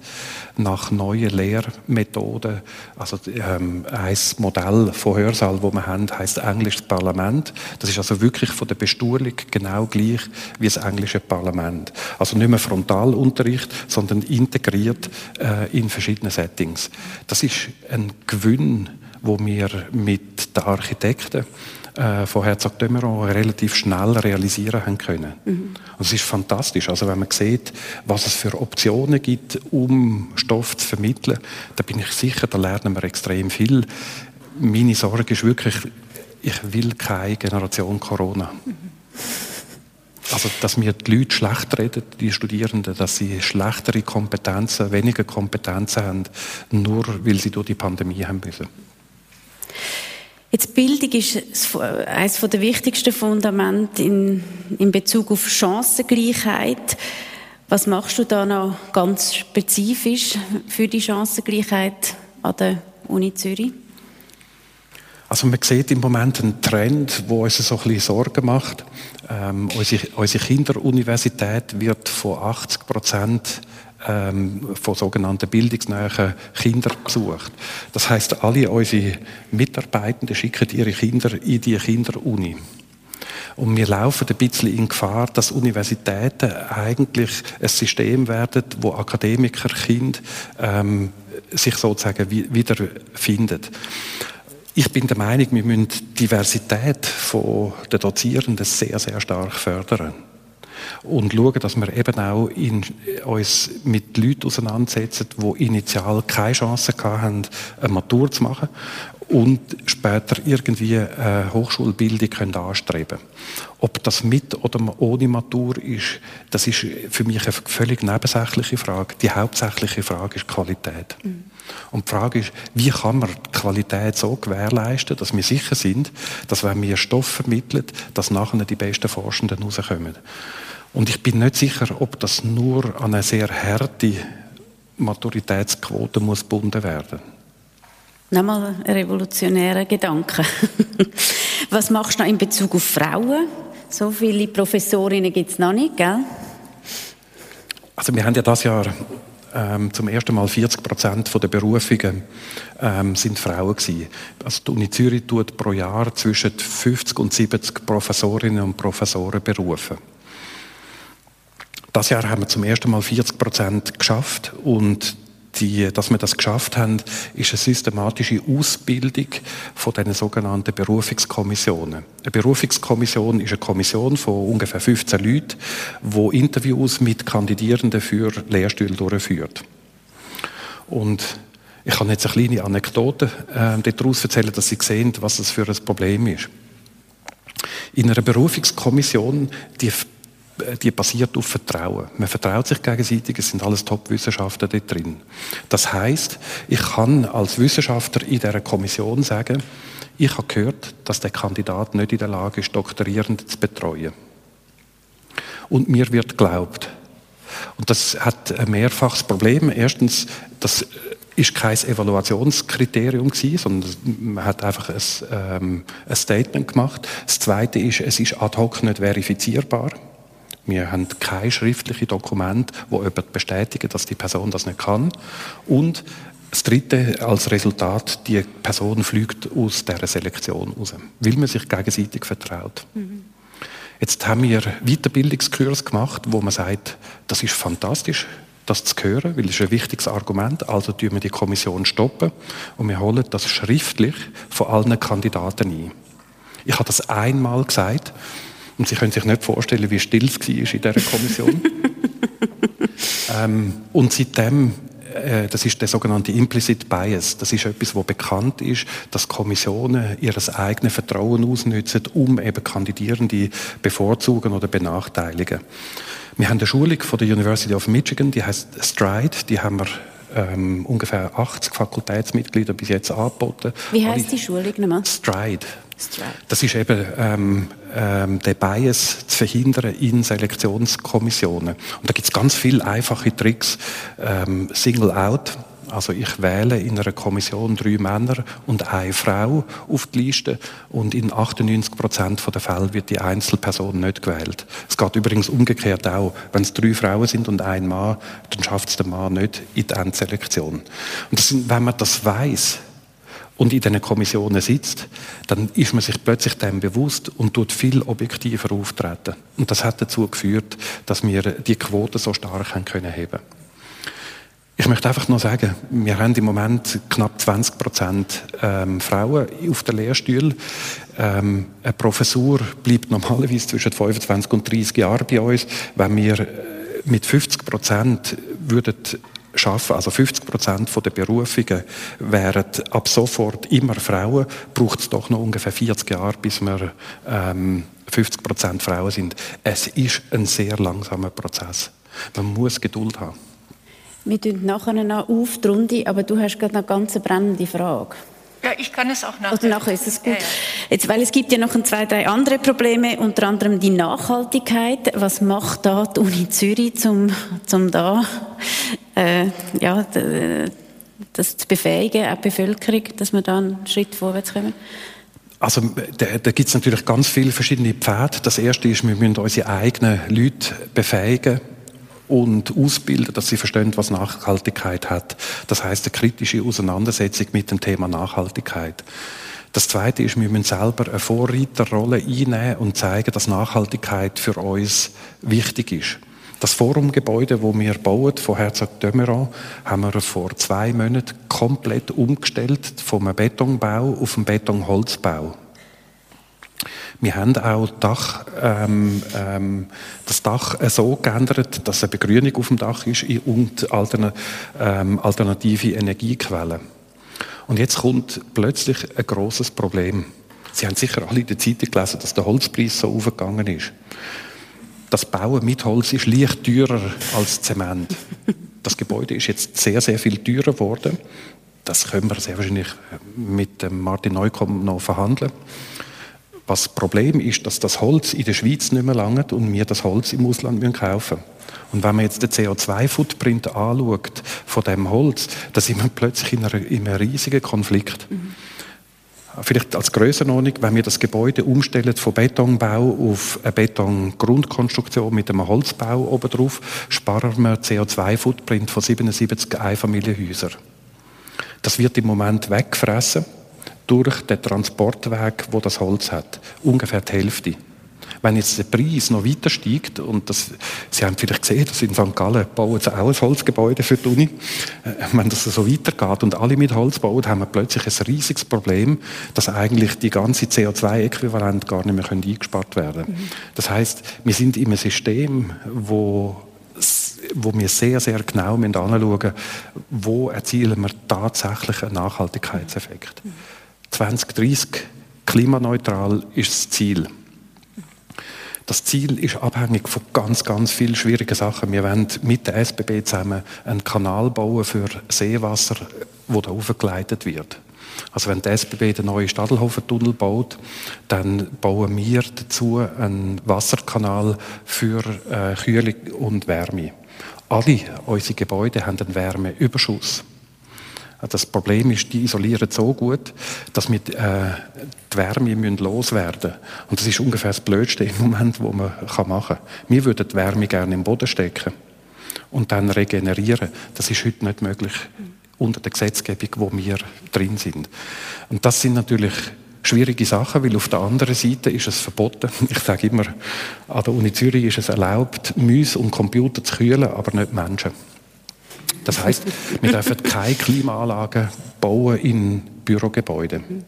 nach neuen Lehrmethoden. Also ähm, ein Modell von Hörsaal, wo wir haben, heißt englisches Parlament. Das ist also wirklich von der Bestuhlung genau gleich wie das englische Parlament. Also nicht mehr Frontalunterricht, sondern integriert äh, in verschiedene Settings. Das ist ein Gewinn, wo wir mit den Architekten äh, von Herzog de Meuron relativ schnell realisieren haben können. Mhm. Und es ist fantastisch. Also wenn man sieht, was es für Optionen gibt, um Stoff zu vermitteln, da bin ich sicher, da lernen wir extrem viel. Meine Sorge ist wirklich, ich will keine Generation Corona. Mhm. Also, dass wir die Leute schlecht reden, die Studierenden, dass sie schlechtere Kompetenzen, weniger Kompetenzen haben, nur weil sie durch die Pandemie haben müssen. Jetzt Bildung ist eines der wichtigsten Fundamente in, in Bezug auf Chancengleichheit. Was machst du da noch ganz spezifisch für die Chancengleichheit an der Uni Zürich? Also man sieht im Moment einen Trend, wo uns so ein bisschen Sorgen macht. Ähm, unsere, unsere Kinderuniversität wird von 80 Prozent ähm, von sogenannten bildungsnähen Kindern besucht. Das heißt, alle unsere Mitarbeitenden schicken ihre Kinder in die Kinderuni. Und wir laufen ein bisschen in Gefahr, dass Universitäten eigentlich ein System werden, wo Akademikerkind ähm, sich sozusagen wiederfindet. Ich bin der Meinung, wir müssen die Diversität der Dozierenden sehr, sehr stark fördern und schauen, dass wir eben auch in, uns mit Leuten auseinandersetzen, die initial keine Chance hatten, eine Matur zu machen und später irgendwie eine Hochschulbildung können anstreben Ob das mit oder ohne Matur ist, das ist für mich eine völlig nebensächliche Frage. Die hauptsächliche Frage ist Qualität. Mhm. Und die Frage ist, wie kann man die Qualität so gewährleisten, dass wir sicher sind, dass wenn wir Stoff vermitteln, dass nachher die besten Forschenden rauskommen. Und ich bin nicht sicher, ob das nur an eine sehr harte Maturitätsquote muss gebunden werden muss. Nochmal ein revolutionärer Gedanke. Was machst du noch in Bezug auf Frauen? So viele Professorinnen gibt es noch nicht, gell? Also wir haben ja das Jahr ähm, zum ersten Mal 40 Prozent der Berufungen ähm, sind Frauen gewesen. Also die Uni Zürich tut pro Jahr zwischen 50 und 70 Professorinnen und Professoren berufen. Das Jahr haben wir zum ersten Mal 40 Prozent geschafft und die, dass wir das geschafft haben, ist eine systematische Ausbildung von den sogenannten Berufungskommissionen. Eine Berufungskommission ist eine Kommission von ungefähr 15 Leuten, die Interviews mit Kandidierenden für Lehrstühle durchführt. Und ich kann jetzt eine kleine Anekdote äh, daraus erzählen, dass Sie sehen, was das für ein Problem ist. In einer Berufungskommission, die die basiert auf Vertrauen. Man vertraut sich gegenseitig, es sind alles Top-Wissenschaftler dort drin. Das heißt, ich kann als Wissenschaftler in dieser Kommission sagen, ich habe gehört, dass der Kandidat nicht in der Lage ist, Doktorierende zu betreuen. Und mir wird geglaubt. Und das hat ein mehrfaches Problem. Erstens, das ist kein Evaluationskriterium gewesen, sondern man hat einfach ein, ähm, ein Statement gemacht. Das Zweite ist, es ist ad hoc nicht verifizierbar. Wir haben keine schriftlichen Dokumente, wo jemand bestätigen, dass die Person das nicht kann. Und das Dritte als Resultat, die Person fliegt aus dieser Selektion raus, weil man sich gegenseitig vertraut. Mhm. Jetzt haben wir Weiterbildungskurs gemacht, wo man sagt, das ist fantastisch, das zu hören, weil es ist ein wichtiges Argument. Also tun wir die Kommission stoppen und wir holen das schriftlich von allen Kandidaten ein. Ich habe das einmal gesagt und Sie können sich nicht vorstellen, wie still es war in dieser Kommission. ähm, und seitdem, äh, das ist der sogenannte Implicit Bias, das ist etwas, wo bekannt ist, dass Kommissionen ihr eigenes Vertrauen ausnutzen, um eben Kandidierende bevorzugen oder benachteiligen. Wir haben eine Schulung von der University of Michigan, die heißt Stride, die haben wir ähm, ungefähr 80 Fakultätsmitglieder bis jetzt angeboten. Wie heißt die Schulung nochmal? Stride. Das ist eben ähm, ähm, der Bias zu verhindern in Selektionskommissionen. Und da gibt es ganz viele einfache Tricks. Ähm, Single out, also ich wähle in einer Kommission drei Männer und eine Frau auf die Liste und in 98 Prozent der Fälle wird die Einzelperson nicht gewählt. Es geht übrigens umgekehrt auch. Wenn es drei Frauen sind und ein Mann, dann schafft es der Mann nicht in die Endselektion. Und sind, wenn man das weiß, und in diesen Kommissionen sitzt, dann ist man sich plötzlich dem bewusst und tut viel objektiver auftreten. Und das hat dazu geführt, dass wir die Quote so stark haben können heben. Ich möchte einfach nur sagen, wir haben im Moment knapp 20 Prozent ähm, Frauen auf der Lehrstuhl. Ähm, eine Professur bleibt normalerweise zwischen 25 und 30 Jahren bei uns. Wenn wir äh, mit 50 Prozent würden schaffen, also 50 Prozent der Berufungen wären ab sofort immer Frauen, braucht es doch noch ungefähr 40 Jahre, bis wir ähm, 50 Prozent Frauen sind. Es ist ein sehr langsamer Prozess. Man muss Geduld haben. Wir tun nachher noch auf die Runde, aber du hast gerade eine ganz brennende Frage. Ja, ich kann es auch nachher. Oder nachher ist es gut. Ja, ja. Jetzt, weil es gibt ja noch zwei, drei andere Probleme, unter anderem die Nachhaltigkeit. Was macht da die Uni Zürich, zum, zum da, äh, ja, das zu befähigen, auch die Bevölkerung, dass wir da einen Schritt vorwärts kommen? Also da, da gibt es natürlich ganz viele verschiedene Pfade. Das erste ist, wir müssen unsere eigenen Leute befähigen und ausbilden, dass sie verstehen, was Nachhaltigkeit hat. Das heißt, eine kritische Auseinandersetzung mit dem Thema Nachhaltigkeit. Das Zweite ist, wir müssen selber eine Vorreiterrolle einnehmen und zeigen, dass Nachhaltigkeit für uns wichtig ist. Das Forumgebäude, wo wir bauen, von Herzog Dömeron, haben wir vor zwei Monaten komplett umgestellt vom Betonbau auf einen Betonholzbau. Wir haben auch Dach, ähm, ähm, das Dach so geändert, dass eine Begrünung auf dem Dach ist und altern, ähm, alternative Energiequellen. Und jetzt kommt plötzlich ein großes Problem. Sie haben sicher alle in der Zeitung gelesen, dass der Holzpreis so aufgegangen ist. Das Bauen mit Holz ist leicht teurer als Zement. Das Gebäude ist jetzt sehr, sehr viel teurer geworden. Das können wir sehr wahrscheinlich mit Martin Neukomm noch verhandeln. Was das Problem ist, dass das Holz in der Schweiz nicht mehr langt und wir das Holz im Ausland kaufen müssen. Und wenn man jetzt den CO2-Footprint anschaut von dem Holz, dann sind wir plötzlich in, in einem riesigen Konflikt. Mhm. Vielleicht als Größenordnung, wenn wir das Gebäude umstellen von Betonbau auf eine Betongrundkonstruktion mit einem Holzbau obendrauf, sparen wir CO2-Footprint von 77 Einfamilienhäusern. Das wird im Moment weggefressen durch den Transportweg, wo das Holz hat. Ungefähr die Hälfte. Wenn jetzt der Preis noch weiter steigt, und das, Sie haben vielleicht gesehen, dass in St. Gallen bauen sie auch ein Holzgebäude für die Uni. Äh, wenn das so weitergeht und alle mit Holz bauen, haben wir plötzlich ein riesiges Problem, dass eigentlich die ganze CO2-Äquivalent gar nicht mehr eingespart werden können. Mhm. Das heißt, wir sind in einem System, wo wo wir sehr, sehr genau anschauen müssen, wo erzielen wir tatsächlich einen Nachhaltigkeitseffekt. 2030 klimaneutral ist das Ziel. Das Ziel ist abhängig von ganz, ganz vielen schwierigen Sachen. Wir wollen mit der SBB zusammen einen Kanal bauen für Seewasser, wo da aufgeleitet wird. Also wenn die SBB den neuen Stadelhofer-Tunnel baut, dann bauen wir dazu einen Wasserkanal für äh, Kühlung und Wärme. Alle unsere Gebäude haben einen Wärmeüberschuss. Das Problem ist, die isolieren so gut, dass wir äh, die Wärme müssen loswerden müssen. Und das ist ungefähr das Blödste im Moment, was man machen kann. Wir würden die Wärme gerne im Boden stecken und dann regenerieren. Das ist heute nicht möglich unter der Gesetzgebung, wo wir drin sind. Und das sind natürlich schwierige Sachen, weil auf der anderen Seite ist es verboten. Ich sage immer, an der Uni Zürich ist es erlaubt, Mäuse und Computer zu kühlen, aber nicht Menschen. Das heißt, wir dürfen keine Klimaanlagen bauen in Bürogebäuden.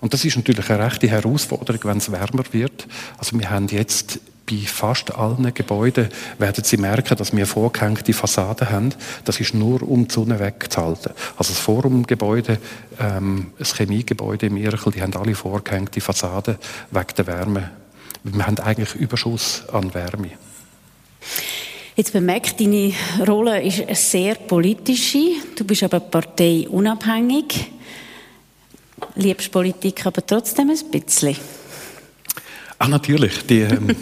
Und das ist natürlich eine rechte Herausforderung, wenn es wärmer wird. Also wir haben jetzt bei fast allen Gebäuden werden Sie merken, dass wir vorgehängte Fassaden haben. Das ist nur, um die Sonne wegzuhalten. Also das Forumgebäude, ähm, das Chemiegebäude im Irchel, die haben alle vorgehängte Fassaden wegen der Wärme. Wir haben eigentlich Überschuss an Wärme. Jetzt bemerkt, deine Rolle ist eine sehr politische. Du bist aber parteiunabhängig. Liebst Politik aber trotzdem ein bisschen. Ah, natürlich. Die, ähm,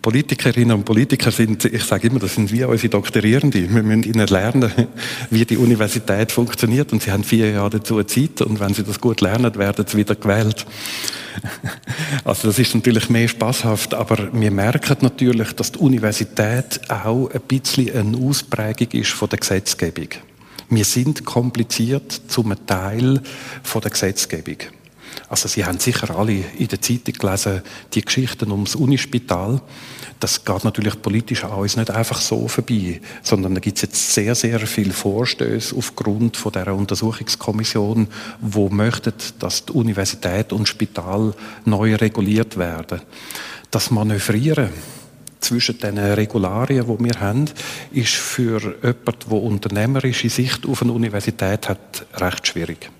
Politikerinnen und Politiker sind, ich sage immer, das sind wie unsere Doktorierende. Wir müssen ihnen lernen, wie die Universität funktioniert und sie haben vier Jahre dazu Zeit und wenn sie das gut lernen, werden sie wieder gewählt. Also das ist natürlich mehr spaßhaft, aber wir merken natürlich, dass die Universität auch ein bisschen eine Ausprägung ist von der Gesetzgebung. Wir sind kompliziert zum Teil von der Gesetzgebung. Also Sie haben sicher alle in der Zeitung gelesen, die Geschichten ums Unispital. Das geht natürlich politisch auch nicht einfach so vorbei, sondern da gibt es jetzt sehr, sehr viele Vorstöße aufgrund von der Untersuchungskommission, wo möchten, dass die Universität und Spital neu reguliert werden. Das Manövrieren zwischen den Regularien, die wir haben, ist für jemanden, der unternehmerische Sicht auf eine Universität hat, recht schwierig.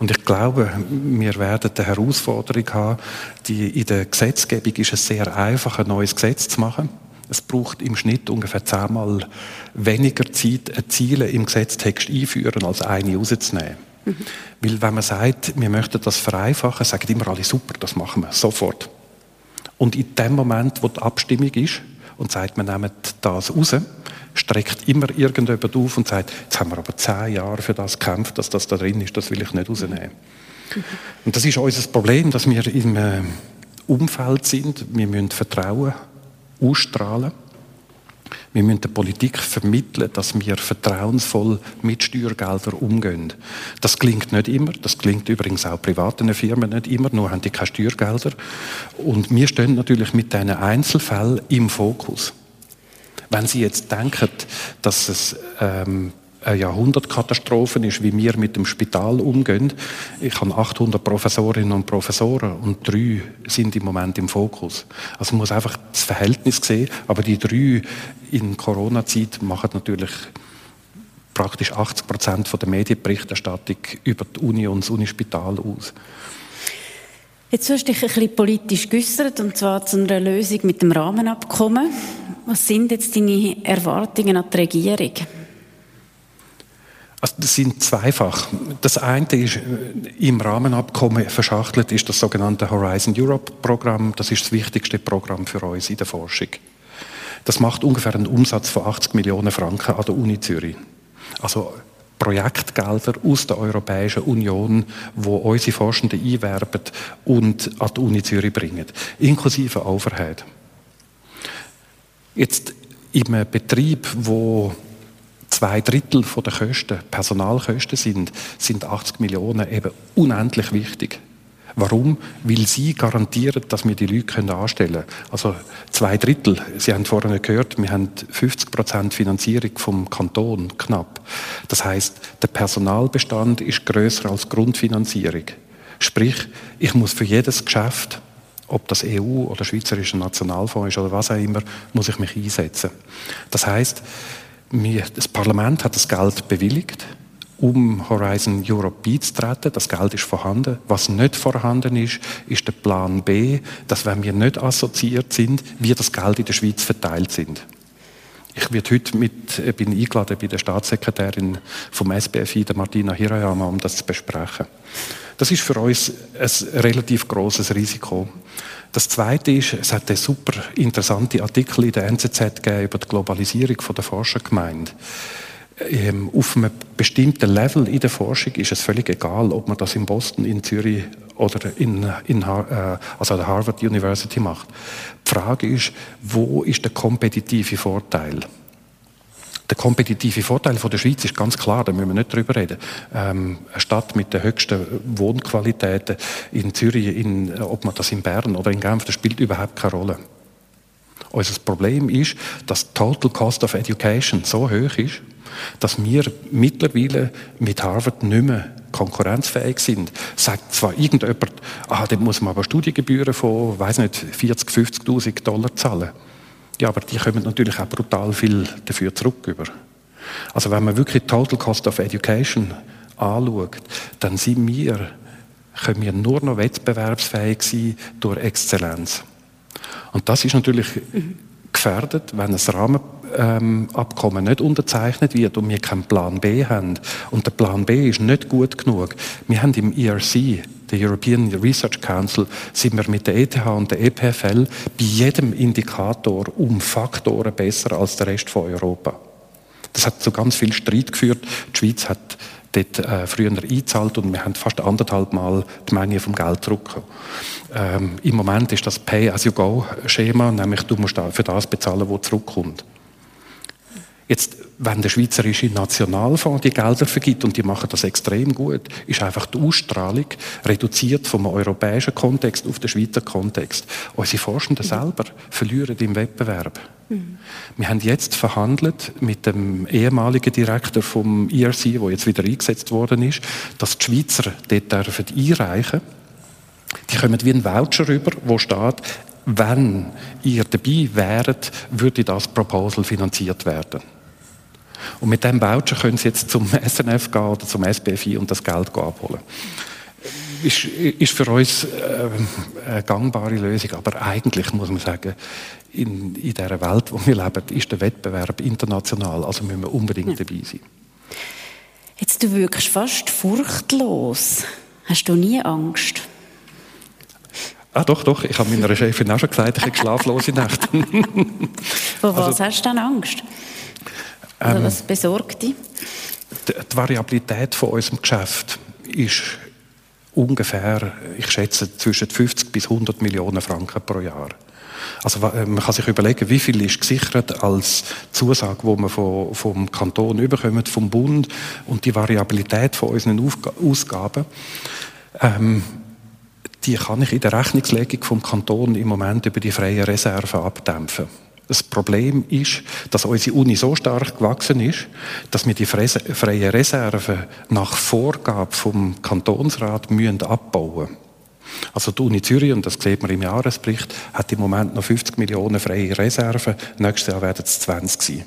Und ich glaube, wir werden eine Herausforderung haben, die in der Gesetzgebung ist es sehr einfach, ein neues Gesetz zu machen. Es braucht im Schnitt ungefähr zehnmal weniger Zeit, ein Ziel im Gesetztext einführen, als eine rauszunehmen. Mhm. Weil wenn man sagt, wir möchten das vereinfachen, sagen immer alle, super, das machen wir, sofort. Und in dem Moment, wo die Abstimmung ist und sagt, wir nehmen das raus, streckt immer irgendjemand auf und sagt, jetzt haben wir aber zehn Jahre für das gekämpft, dass das da drin ist, das will ich nicht rausnehmen. Mhm. Und das ist unser Problem, dass wir im äh, Umfeld sind. Wir müssen Vertrauen ausstrahlen. Wir müssen der Politik vermitteln, dass wir vertrauensvoll mit Steuergeldern umgehen. Das klingt nicht immer. Das klingt übrigens auch privaten Firmen nicht immer. Nur haben die keine Steuergelder. Und wir stehen natürlich mit diesen Einzelfällen im Fokus. Wenn Sie jetzt denken, dass es ähm, eine Jahrhundertkatastrophe ist, wie wir mit dem Spital umgehen. Ich habe 800 Professorinnen und Professoren und drei sind im Moment im Fokus. Also man muss einfach das Verhältnis sehen, aber die drei in Corona-Zeit machen natürlich praktisch 80 Prozent der Medienberichterstattung über die Uni und das Unispital aus. Jetzt hast du dich ein bisschen politisch geäußert, und zwar zu einer Lösung mit dem Rahmenabkommen. Was sind jetzt deine Erwartungen an die Regierung? Also das sind zweifach. Das eine ist äh, im Rahmenabkommen verschachtelt ist das sogenannte Horizon Europe Programm. Das ist das wichtigste Programm für uns in der Forschung. Das macht ungefähr einen Umsatz von 80 Millionen Franken an der Uni Zürich. Also Projektgelder aus der Europäischen Union, wo unsere Forschenden einwerben und an die Uni Zürich bringen, inklusive Overhead. Jetzt im Betrieb, wo zwei Drittel der Kosten Personalkosten sind, sind 80 Millionen eben unendlich wichtig. Warum? Weil sie garantieren, dass wir die Leute anstellen können. Also zwei Drittel, Sie haben vorhin gehört, wir haben 50 Prozent Finanzierung vom Kanton, knapp. Das heißt, der Personalbestand ist größer als Grundfinanzierung. Sprich, ich muss für jedes Geschäft, ob das EU oder Schweizerischer Nationalfonds ist oder was auch immer, muss ich mich einsetzen. Das heißt, das Parlament hat das Geld bewilligt, um Horizon Europe beizutreten. Das Geld ist vorhanden. Was nicht vorhanden ist, ist der Plan B, dass wenn wir nicht assoziiert sind, wir das Geld in der Schweiz verteilt sind. Ich werde heute mit, äh, bin eingeladen bei der Staatssekretärin vom SBFI, der Martina Hirayama, um das zu besprechen. Das ist für uns ein relativ großes Risiko. Das Zweite ist, es hat einen super interessanten Artikel in der NZZ gegeben über die Globalisierung der Forschergemeinde. Ähm, auf einem bestimmten Level in der Forschung ist es völlig egal, ob man das in Boston, in Zürich oder in, in äh, also der Harvard University macht. Die Frage ist, wo ist der kompetitive Vorteil? Der kompetitive Vorteil von der Schweiz ist ganz klar, da müssen wir nicht drüber reden. Ähm, eine Stadt mit den höchsten Wohnqualitäten in Zürich, in, ob man das in Bern oder in Genf, das spielt überhaupt keine Rolle. Unser Problem ist, dass Total Cost of Education so hoch ist, dass wir mittlerweile mit Harvard nicht mehr konkurrenzfähig sind. Sagt zwar irgendjemand, ah, da muss man aber Studiengebühren von, weiß nicht, 40, 50.000 Dollar zahlen. Ja, aber die kommen natürlich auch brutal viel dafür zurück über. Also wenn man wirklich Total Cost of Education anschaut, dann sind wir, können wir nur noch wettbewerbsfähig sein durch Exzellenz. Und das ist natürlich gefährdet, wenn ein Rahmenabkommen nicht unterzeichnet wird und wir keinen Plan B haben. Und der Plan B ist nicht gut genug. Wir haben im ERC der European Research Council, sind wir mit der ETH und der EPFL bei jedem Indikator um Faktoren besser als der Rest von Europa. Das hat zu ganz viel Streit geführt. Die Schweiz hat dort äh, früher eingezahlt und wir haben fast anderthalb Mal die Menge vom Geld zurückgekommen. Ähm, Im Moment ist das Pay-as-you-go-Schema, nämlich du musst für das bezahlen, was zurückkommt. Jetzt, wenn der Schweizerische Nationalfonds die Gelder vergibt, und die machen das extrem gut, ist einfach die Ausstrahlung reduziert vom europäischen Kontext auf den Schweizer Kontext. Unsere Forschenden selber verlieren im Wettbewerb. Mhm. Wir haben jetzt verhandelt mit dem ehemaligen Direktor vom ERC, der jetzt wieder eingesetzt worden ist, dass die Schweizer dort dürfen einreichen die kommen wie ein Voucher rüber, wo steht, wenn ihr dabei wäret, würde das Proposal finanziert werden. Und mit diesem Voucher können Sie jetzt zum SNF gehen oder zum SBFI und das Geld abholen. Ist, ist für uns äh, eine gangbare Lösung, aber eigentlich muss man sagen, in, in dieser Welt, wo wir leben, ist der Wettbewerb international, also müssen wir unbedingt dabei sein. Jetzt, du wirkst fast furchtlos. Hast du nie Angst? Ah, doch, doch. Ich habe meiner Chefin auch schon gesagt, ich habe schlaflose Nächte. Vor was also, hast du denn Angst? Also ähm, was besorgt dich? Die, die Variabilität von unserem Geschäft ist ungefähr, ich schätze, zwischen 50 bis 100 Millionen Franken pro Jahr. Also äh, man kann sich überlegen, wie viel ist gesichert als Zusage, wo man vom, vom Kanton überkommt, vom Bund und die Variabilität von unseren Aufg Ausgaben. Ähm, die kann ich in der Rechnungslegung vom Kanton im Moment über die freien Reserven abdämpfen. Das Problem ist, dass unsere Uni so stark gewachsen ist, dass wir die freien Reserven nach Vorgabe vom Kantonsrat müssen abbauen also die Uni Zürich, und das sieht man im Jahresbericht, hat im Moment noch 50 Millionen freie Reserven. Nächstes Jahr werden es 20 sein.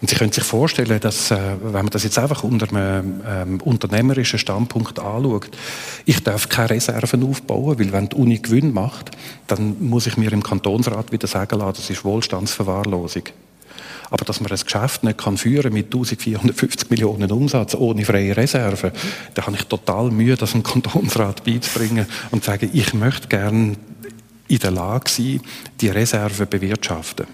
Und Sie können sich vorstellen, dass, äh, wenn man das jetzt einfach unter einem ähm, unternehmerischen Standpunkt anschaut, ich darf keine Reserven aufbauen, weil wenn die Uni Gewinn macht, dann muss ich mir im Kantonsrat wieder sagen lassen, das ist Wohlstandsverwahrlosung. Aber dass man ein Geschäft nicht kann führen mit 1450 Millionen Umsatz ohne freie Reserven, da habe ich total Mühe, das dem Kantonsrat beizubringen und zu sagen, ich möchte gerne in der Lage sein, die Reserven bewirtschaften.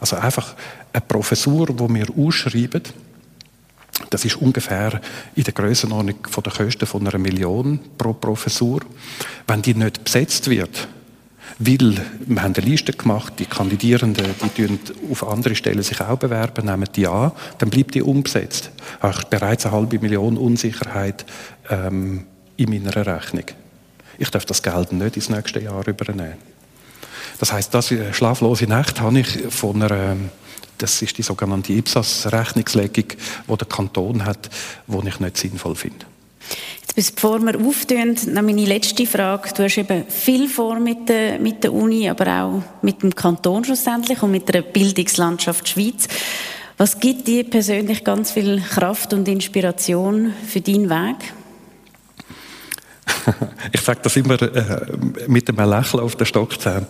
Also einfach eine Professur, die wir ausschreiben, das ist ungefähr in der Größenordnung von der Kosten von einer Million pro Professur. Wenn die nicht besetzt wird, weil wir haben eine Liste gemacht, die Kandidierenden, die tun auf andere Stellen sich auch bewerben, nehmen die an, dann bleibt die umgesetzt. Ich habe bereits eine halbe Million Unsicherheit ähm, in meiner Rechnung. Ich darf das Geld nicht ins nächste Jahr übernehmen. Das heißt, das äh, schlaflose Nacht habe ich von einer, das ist die sogenannte IPSAS-Rechnungslegung, die der Kanton hat, die ich nicht sinnvoll finde. Jetzt, bevor wir auftun, noch meine letzte Frage. Du hast eben viel vor mit der, mit der Uni, aber auch mit dem Kanton schlussendlich und mit der Bildungslandschaft Schweiz. Was gibt dir persönlich ganz viel Kraft und Inspiration für deinen Weg? ich sage das immer äh, mit einem Lächeln auf der Stockzähne.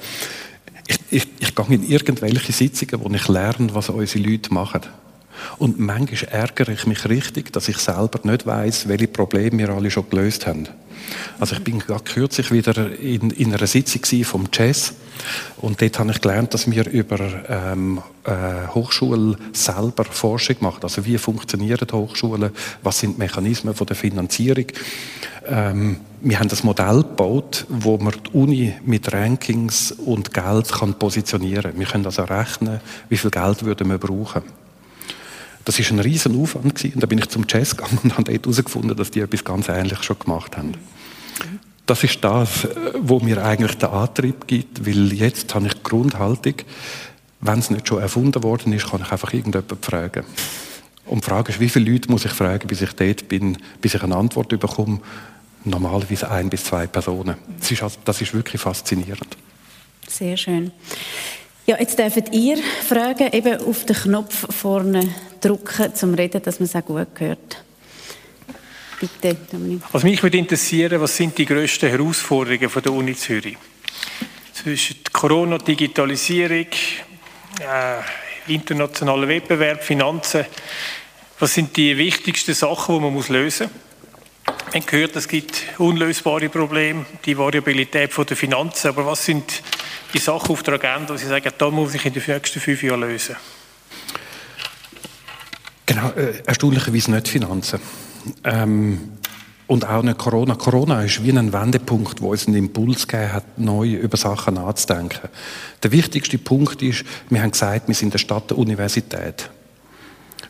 Ich, ich, ich gehe in irgendwelche Sitzungen, wo ich lerne, was unsere Leute machen. Und manchmal ärgere ich mich richtig, dass ich selber nicht weiß, welche Probleme wir alle schon gelöst haben. Also ich bin gerade kürzlich wieder in, in einer Sitzung vom Jazz und dort habe ich gelernt, dass wir über ähm, äh, Hochschulen selber Forschung machen. Also wie funktionieren Hochschulen? Was sind die Mechanismen von der Finanzierung? Ähm, wir haben das Modell gebaut, wo man die Uni mit Rankings und Geld kann positionieren. Wir können also rechnen, wie viel Geld würden wir brauchen. Das ist ein riesen Aufwand gewesen. und da bin ich zum Jazz gegangen und habe dort herausgefunden, dass die etwas ganz Ähnliches schon gemacht haben. Das ist das, wo mir eigentlich den Antrieb gibt, weil jetzt habe ich die Grundhaltung, wenn es nicht schon erfunden worden ist, kann ich einfach irgendjemanden fragen. Und die Frage ist, wie viele Leute muss ich fragen, bis ich dort bin, bis ich eine Antwort bekomme? Normalerweise ein bis zwei Personen. Das ist, also, das ist wirklich faszinierend. Sehr schön. Ja, jetzt dürft ihr Fragen eben auf den Knopf vorne drücken, zum Reden, dass man es auch gut hört. Bitte, Dominik. Also mich würde interessieren, was sind die grössten Herausforderungen von der Uni Zürich? Zwischen Corona, Digitalisierung, äh, internationaler Wettbewerb, Finanzen. Was sind die wichtigsten Sachen, die man muss lösen muss? Man gehört, es gibt unlösbare Probleme, die Variabilität der Finanzen, aber was sind die Sachen auf der Agenda, wo Sie sagen, da muss ich in den nächsten fünf Jahren lösen? Äh, erstaunlicherweise nicht Finanzen. Ähm, und auch nicht Corona. Corona ist wie ein Wendepunkt, wo uns einen Impuls gegeben hat, neu über Sachen nachzudenken. Der wichtigste Punkt ist, wir haben gesagt, wir sind eine Stadt der Universität.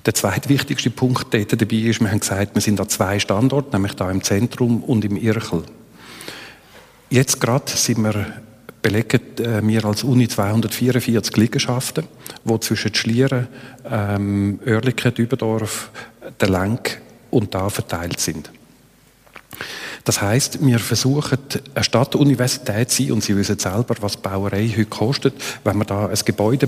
Der zweitwichtigste Punkt dort dabei ist, wir haben gesagt, wir sind an zwei Standorten, nämlich da im Zentrum und im Irchel. Jetzt gerade sind wir belegen äh, wir als Uni 244 Liegenschaften, die zwischen Schlieren, ähm, Oerlikon, Dübendorf, der Lenk und da verteilt sind. Das heißt, wir versuchen, eine Stadtuniversität zu sein, und Sie wissen selber, was Bauerei heute kostet. Wenn wir da ein Gebäude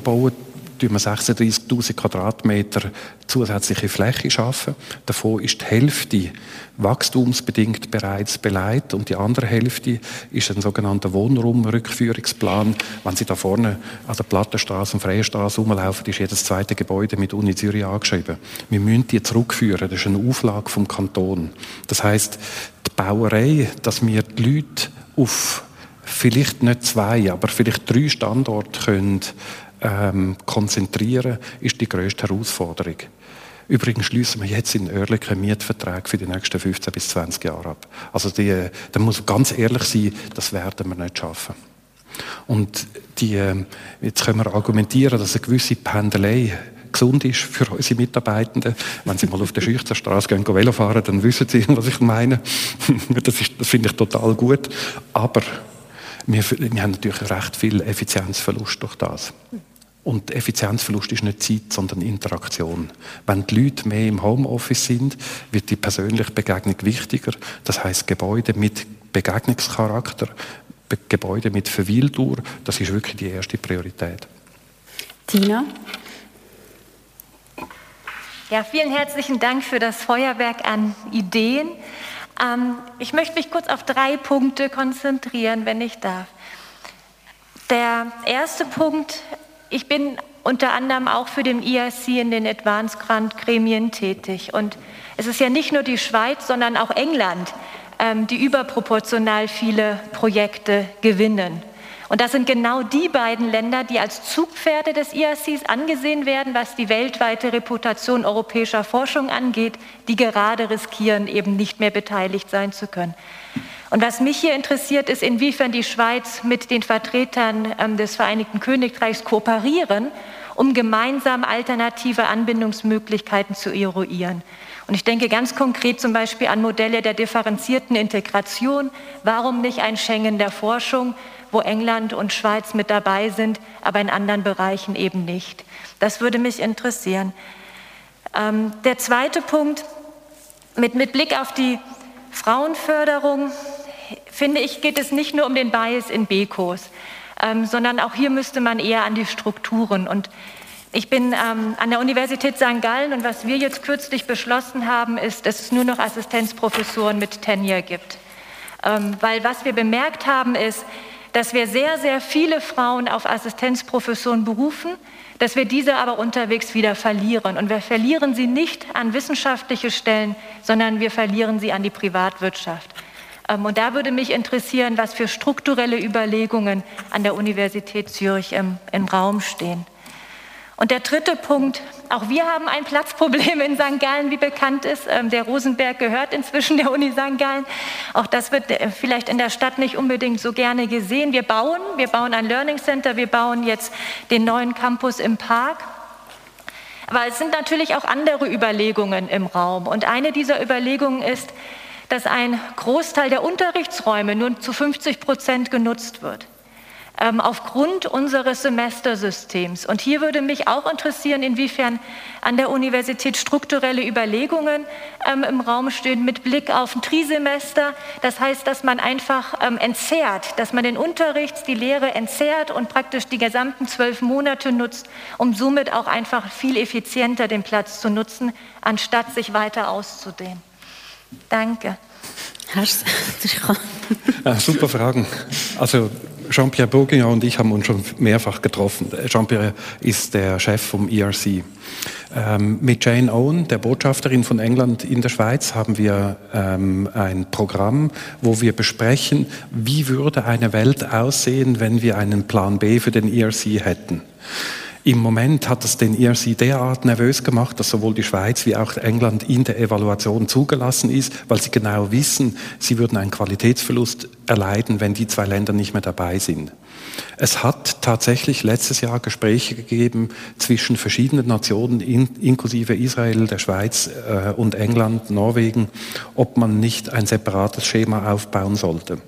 bauen, wir 36.000 Quadratmeter zusätzliche Fläche schaffen. Davon ist die Hälfte wachstumsbedingt bereits beleidigt und die andere Hälfte ist ein sogenannter Wohnraumrückführungsplan. Wenn Sie da vorne an der Plattenstraße und Freienstraße rumlaufen, ist jedes zweite Gebäude mit Uni Zürich angeschrieben. Wir müssen die zurückführen. Das ist eine Auflage vom Kanton. Das heißt, die Bauerei, dass wir die Leute auf vielleicht nicht zwei, aber vielleicht drei Standorte können ähm, konzentrieren, ist die größte Herausforderung. Übrigens schließen wir jetzt in Oerlikon Mietverträge für die nächsten 15 bis 20 Jahre ab. Also die, da muss ganz ehrlich sein, das werden wir nicht schaffen. Und die, ähm, jetzt können wir argumentieren, dass eine gewisse Pendelei gesund ist für unsere Mitarbeitenden. Wenn sie mal auf der Schüchterstraße gehen, gehen Velo fahren, dann wissen sie, was ich meine. das, das finde ich total gut. Aber wir, wir haben natürlich recht viel Effizienzverlust durch das. Und Effizienzverlust ist nicht Zeit, sondern Interaktion. Wenn die Leute mehr im Homeoffice sind, wird die persönliche Begegnung wichtiger. Das heißt Gebäude mit Begegnungscharakter, Gebäude mit Verweildauer, das ist wirklich die erste Priorität. Tina? Ja, vielen herzlichen Dank für das Feuerwerk an Ideen. Ähm, ich möchte mich kurz auf drei Punkte konzentrieren, wenn ich darf. Der erste Punkt, ich bin unter anderem auch für den IRC in den Advanced Grant Gremien tätig. Und es ist ja nicht nur die Schweiz, sondern auch England, ähm, die überproportional viele Projekte gewinnen. Und das sind genau die beiden Länder, die als Zugpferde des IRCs angesehen werden, was die weltweite Reputation europäischer Forschung angeht, die gerade riskieren, eben nicht mehr beteiligt sein zu können. Und was mich hier interessiert, ist, inwiefern die Schweiz mit den Vertretern ähm, des Vereinigten Königreichs kooperieren, um gemeinsam alternative Anbindungsmöglichkeiten zu eruieren. Und ich denke ganz konkret zum Beispiel an Modelle der differenzierten Integration. Warum nicht ein Schengen der Forschung? wo England und Schweiz mit dabei sind, aber in anderen Bereichen eben nicht. Das würde mich interessieren. Ähm, der zweite Punkt, mit, mit Blick auf die Frauenförderung, finde ich, geht es nicht nur um den Bias in BECOs, ähm, sondern auch hier müsste man eher an die Strukturen. Und ich bin ähm, an der Universität St. Gallen und was wir jetzt kürzlich beschlossen haben, ist, dass es nur noch Assistenzprofessoren mit Tenure gibt. Ähm, weil was wir bemerkt haben, ist, dass wir sehr, sehr viele Frauen auf Assistenzprofessuren berufen, dass wir diese aber unterwegs wieder verlieren. Und wir verlieren sie nicht an wissenschaftliche Stellen, sondern wir verlieren sie an die Privatwirtschaft. Ähm, und da würde mich interessieren, was für strukturelle Überlegungen an der Universität Zürich im, im Raum stehen. Und der dritte Punkt, auch wir haben ein Platzproblem in St. Gallen, wie bekannt ist. Ähm, der Rosenberg gehört inzwischen der Uni St. Gallen. Auch das wird äh, vielleicht in der Stadt nicht unbedingt so gerne gesehen. Wir bauen, wir bauen ein Learning Center, wir bauen jetzt den neuen Campus im Park. Aber es sind natürlich auch andere Überlegungen im Raum. Und eine dieser Überlegungen ist, dass ein Großteil der Unterrichtsräume nur zu 50 Prozent genutzt wird ähm, aufgrund unseres Semestersystems. Und hier würde mich auch interessieren, inwiefern an der Universität strukturelle Überlegungen ähm, im Raum stehen mit Blick auf ein Trisemester. Das heißt, dass man einfach ähm, entzerrt, dass man den Unterricht, die Lehre entzerrt und praktisch die gesamten zwölf Monate nutzt, um somit auch einfach viel effizienter den Platz zu nutzen, anstatt sich weiter auszudehnen. Danke. Ja, super Fragen. Also Jean-Pierre Bourguignon und ich haben uns schon mehrfach getroffen. Jean-Pierre ist der Chef vom ERC. Ähm, mit Jane Owen, der Botschafterin von England in der Schweiz, haben wir ähm, ein Programm, wo wir besprechen, wie würde eine Welt aussehen, wenn wir einen Plan B für den ERC hätten. Im Moment hat es den ERC derart nervös gemacht, dass sowohl die Schweiz wie auch England in der Evaluation zugelassen ist, weil sie genau wissen, sie würden einen Qualitätsverlust erleiden, wenn die zwei Länder nicht mehr dabei sind. Es hat tatsächlich letztes Jahr Gespräche gegeben zwischen verschiedenen Nationen, inklusive Israel, der Schweiz äh, und England, Norwegen, ob man nicht ein separates Schema aufbauen sollte.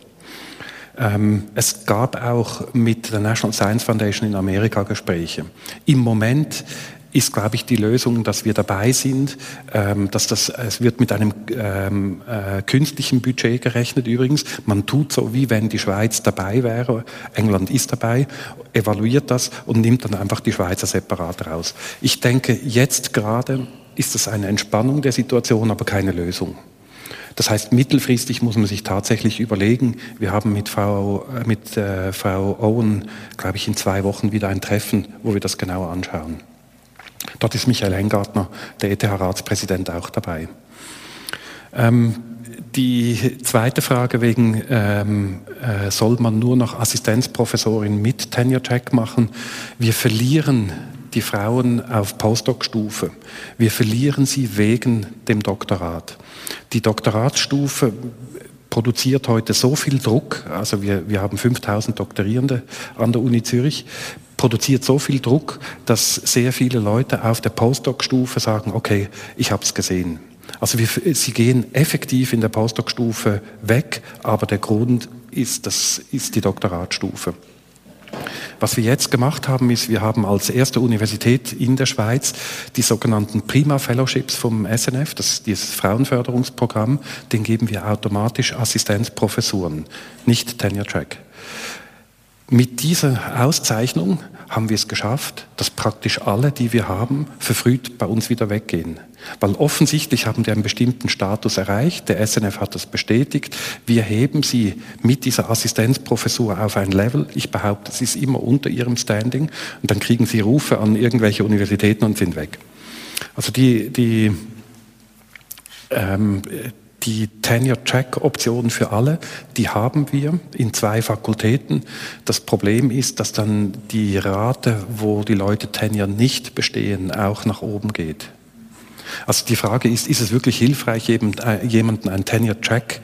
Ähm, es gab auch mit der National Science Foundation in Amerika Gespräche. Im Moment ist, glaube ich, die Lösung, dass wir dabei sind, ähm, dass das, es wird mit einem ähm, äh, künstlichen Budget gerechnet übrigens. Man tut so, wie wenn die Schweiz dabei wäre. England ist dabei, evaluiert das und nimmt dann einfach die Schweizer separat raus. Ich denke, jetzt gerade ist das eine Entspannung der Situation, aber keine Lösung. Das heißt, mittelfristig muss man sich tatsächlich überlegen. Wir haben mit Frau, äh, mit, äh, Frau Owen, glaube ich, in zwei Wochen wieder ein Treffen, wo wir das genauer anschauen. Dort ist Michael Hengartner, der ETH-Ratspräsident, auch dabei. Ähm, die zweite Frage wegen, ähm, äh, soll man nur noch Assistenzprofessorin mit Tenure-Check machen? Wir verlieren die Frauen auf Postdoc-Stufe. Wir verlieren sie wegen dem Doktorat. Die Doktoratsstufe produziert heute so viel Druck, also wir, wir haben 5000 Doktorierende an der Uni Zürich, produziert so viel Druck, dass sehr viele Leute auf der Postdoc-Stufe sagen, okay, ich habe es gesehen. Also wir, sie gehen effektiv in der Postdoc-Stufe weg, aber der Grund ist, das ist die Doktoratstufe. Was wir jetzt gemacht haben, ist, wir haben als erste Universität in der Schweiz die sogenannten Prima Fellowships vom SNF, das ist dieses Frauenförderungsprogramm, den geben wir automatisch Assistenzprofessuren, nicht Tenure Track. Mit dieser Auszeichnung haben wir es geschafft, dass praktisch alle, die wir haben, verfrüht bei uns wieder weggehen. Weil offensichtlich haben die einen bestimmten Status erreicht, der SNF hat das bestätigt, wir heben sie mit dieser Assistenzprofessur auf ein Level, ich behaupte, es ist immer unter ihrem Standing, und dann kriegen sie Rufe an irgendwelche Universitäten und sind weg. Also die, die ähm, die Tenure-Track-Option für alle, die haben wir in zwei Fakultäten. Das Problem ist, dass dann die Rate, wo die Leute Tenure nicht bestehen, auch nach oben geht. Also die Frage ist, ist es wirklich hilfreich, äh, jemanden einen Tenure-Track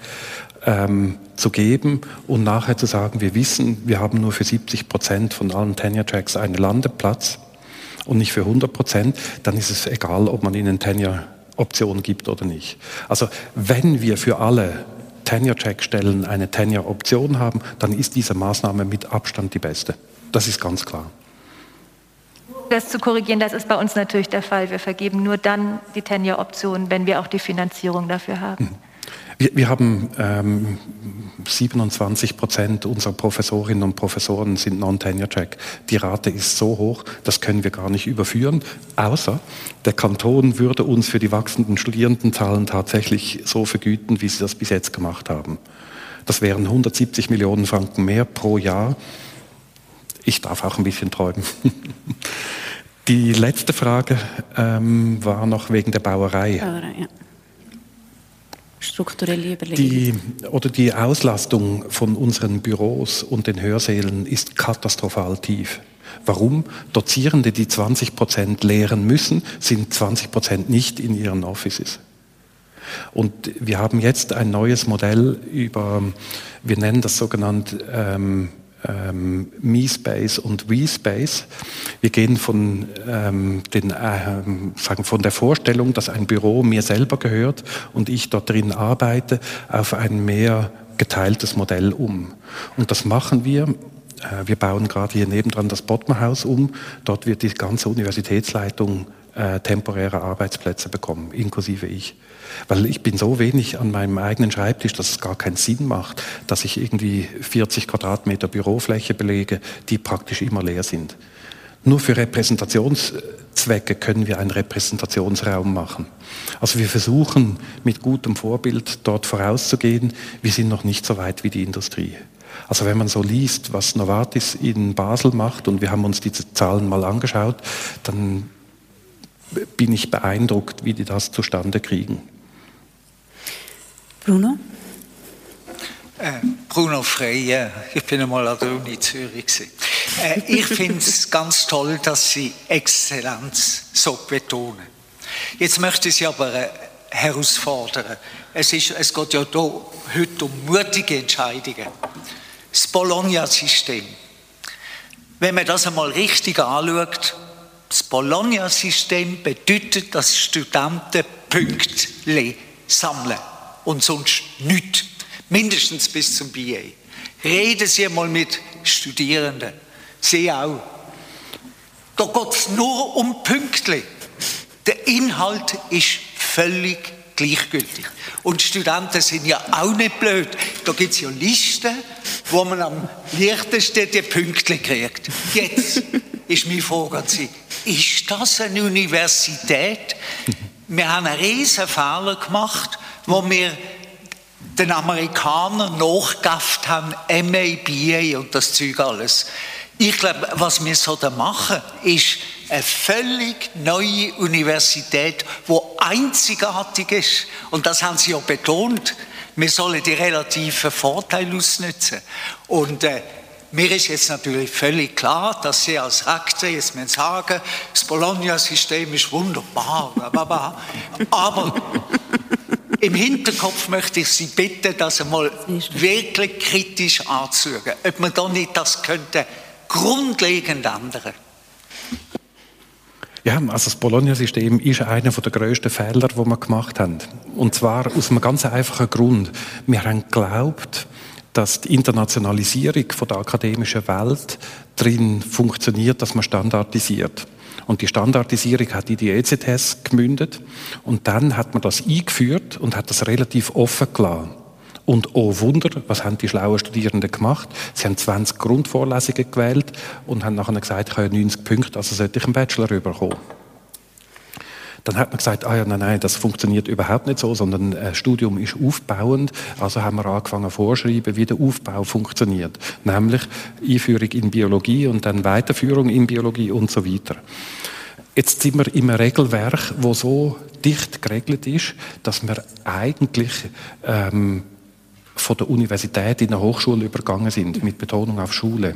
ähm, zu geben und nachher zu sagen, wir wissen, wir haben nur für 70 Prozent von allen Tenure-Tracks einen Landeplatz und nicht für 100 Prozent, dann ist es egal, ob man ihnen Tenure Option gibt oder nicht. Also wenn wir für alle Tenure-Check-Stellen eine Tenure-Option haben, dann ist diese Maßnahme mit Abstand die beste. Das ist ganz klar. Das zu korrigieren, das ist bei uns natürlich der Fall. Wir vergeben nur dann die Tenure-Option, wenn wir auch die Finanzierung dafür haben. Mhm. Wir, wir haben ähm, 27 Prozent unserer Professorinnen und Professoren sind Non-Tenure-Track. Die Rate ist so hoch, das können wir gar nicht überführen, außer der Kanton würde uns für die wachsenden Studierendenzahlen tatsächlich so vergüten, wie sie das bis jetzt gemacht haben. Das wären 170 Millionen Franken mehr pro Jahr. Ich darf auch ein bisschen träumen. Die letzte Frage ähm, war noch wegen der Bauerei. Bauerei ja strukturelle Überlegungen. Die, oder die Auslastung von unseren Büros und den Hörsälen ist katastrophal tief. Warum? Dozierende, die 20 Prozent lehren müssen, sind 20 Prozent nicht in ihren Offices. Und wir haben jetzt ein neues Modell über, wir nennen das sogenannt ähm, ähm, Me-Space und We-Space. Wir gehen von, ähm, den, äh, sagen, von der Vorstellung, dass ein Büro mir selber gehört und ich dort drin arbeite, auf ein mehr geteiltes Modell um. Und das machen wir. Äh, wir bauen gerade hier nebendran das Bottmerhaus um. Dort wird die ganze Universitätsleitung äh, temporäre Arbeitsplätze bekommen, inklusive ich. Weil ich bin so wenig an meinem eigenen Schreibtisch, dass es gar keinen Sinn macht, dass ich irgendwie 40 Quadratmeter Bürofläche belege, die praktisch immer leer sind. Nur für Repräsentationszwecke können wir einen Repräsentationsraum machen. Also wir versuchen mit gutem Vorbild dort vorauszugehen. Wir sind noch nicht so weit wie die Industrie. Also wenn man so liest, was Novartis in Basel macht, und wir haben uns diese Zahlen mal angeschaut, dann bin ich beeindruckt, wie die das zustande kriegen. Bruno? Äh, Bruno Frey, ich bin einmal an der Uni Zürich. Äh, ich finde es ganz toll, dass Sie Exzellenz so betonen. Jetzt möchte ich Sie aber äh, herausfordern. Es, ist, es geht ja hier heute um mutige Entscheidungen. Das Bologna-System. Wenn man das einmal richtig anschaut, das Bologna-System bedeutet, dass Studenten Punkte sammeln und sonst nichts. Mindestens bis zum BA. Reden Sie mal mit Studierenden. Sie auch. Da geht es nur um Pünktli. Der Inhalt ist völlig gleichgültig. Und Studenten sind ja auch nicht blöd. Da gibt es ja Listen, wo man am leichtesten die Pünktli kriegt. Jetzt ist meine Frage an Sie. Ist das eine Universität? Wir haben einen riesen Fehler gemacht wo wir den Amerikanern nachgegafft haben, MA, BA und das Zeug alles. Ich glaube, was wir so da machen, ist eine völlig neue Universität, wo einzigartig ist. Und das haben sie ja betont. Wir sollen die relativen Vorteile ausnutzen. Und äh, mir ist jetzt natürlich völlig klar, dass Sie als Rektor jetzt sagen, das Bologna-System ist wunderbar, aber Im Hinterkopf möchte ich Sie bitten, das einmal wirklich kritisch anzuschauen, ob man da nicht das könnte grundlegend ändern. Ja, also das Bologna-System ist einer der grössten Fehler, die wir gemacht haben. Und zwar aus einem ganz einfachen Grund. Wir haben geglaubt, dass die Internationalisierung der akademischen Welt drin funktioniert, dass man standardisiert. Und die Standardisierung hat in die ECTS gemündet. Und dann hat man das eingeführt und hat das relativ offen gelassen. Und oh Wunder, was haben die schlauen Studierenden gemacht? Sie haben 20 Grundvorlesungen gewählt und haben nachher gesagt, ich habe 90 Punkte, also sollte ich einen Bachelor bekommen. Dann hat man gesagt, ah ja, nein, nein, das funktioniert überhaupt nicht so, sondern ein Studium ist aufbauend. Also haben wir angefangen vorschreiben, wie der Aufbau funktioniert. Nämlich Einführung in Biologie und dann Weiterführung in Biologie und so weiter. Jetzt sind wir einem Regelwerk, wo so dicht geregelt ist, dass wir eigentlich ähm, von der Universität in eine Hochschule übergangen sind, mit Betonung auf Schule.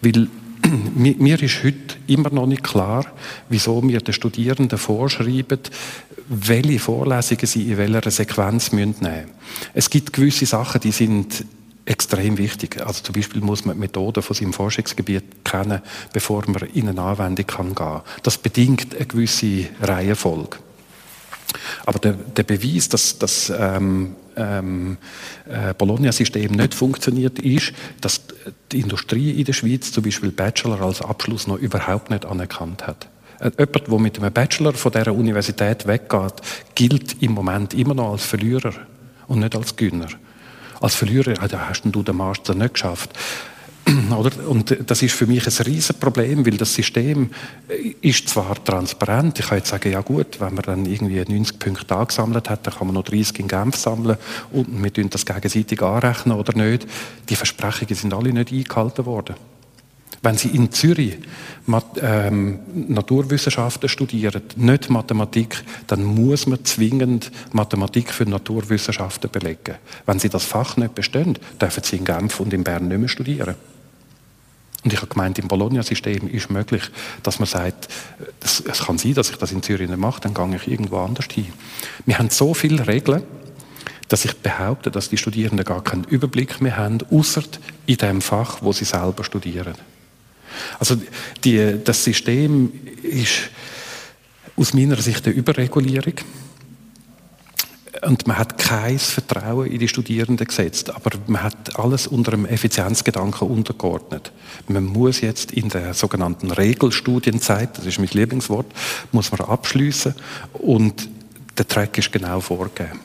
Weil mir ist heute immer noch nicht klar, wieso wir den Studierenden vorschreiben, welche Vorlesungen sie in welcher Sequenz nehmen müssen. Es gibt gewisse Sachen, die sind extrem wichtig. Also zum Beispiel muss man die Methoden von seinem Forschungsgebiet kennen, bevor man in eine Anwendung kann gehen kann. Das bedingt eine gewisse Reihenfolge. Aber der, der Beweis, dass das ähm, ähm, äh, Bologna-System nicht funktioniert, ist, dass die Industrie in der Schweiz zum Beispiel Bachelor als Abschluss noch überhaupt nicht anerkannt hat. Äh, jemand, der mit einem Bachelor von dieser Universität weggeht, gilt im Moment immer noch als Verlierer und nicht als Gönner. Als Verlierer, ja, hast du den Master nicht geschafft. Oder? Und das ist für mich ein Riesenproblem, weil das System ist zwar transparent. Ich kann jetzt sagen, ja gut, wenn man dann irgendwie 90 Punkte angesammelt hat, dann kann man noch 30 in Genf sammeln und wir tun das gegenseitig anrechnen oder nicht. Die Versprechungen sind alle nicht eingehalten worden. Wenn Sie in Zürich ähm, Naturwissenschaften studieren, nicht Mathematik, dann muss man zwingend Mathematik für Naturwissenschaften belegen. Wenn Sie das Fach nicht bestehen, dürfen Sie in Genf und in Bern nicht mehr studieren. Und ich habe gemeint, im Bologna-System ist möglich, dass man sagt, es, es kann sein, dass ich das in Zürich nicht mache, dann gehe ich irgendwo anders hin. Wir haben so viele Regeln, dass ich behaupte, dass die Studierenden gar keinen Überblick mehr haben, außer in dem Fach, wo sie selber studieren. Also die, das System ist aus meiner Sicht eine Überregulierung. Und man hat kein Vertrauen in die Studierenden gesetzt, aber man hat alles unter einem Effizienzgedanken untergeordnet. Man muss jetzt in der sogenannten Regelstudienzeit, das ist mein Lieblingswort, muss man abschließen und der Track ist genau vorgegeben.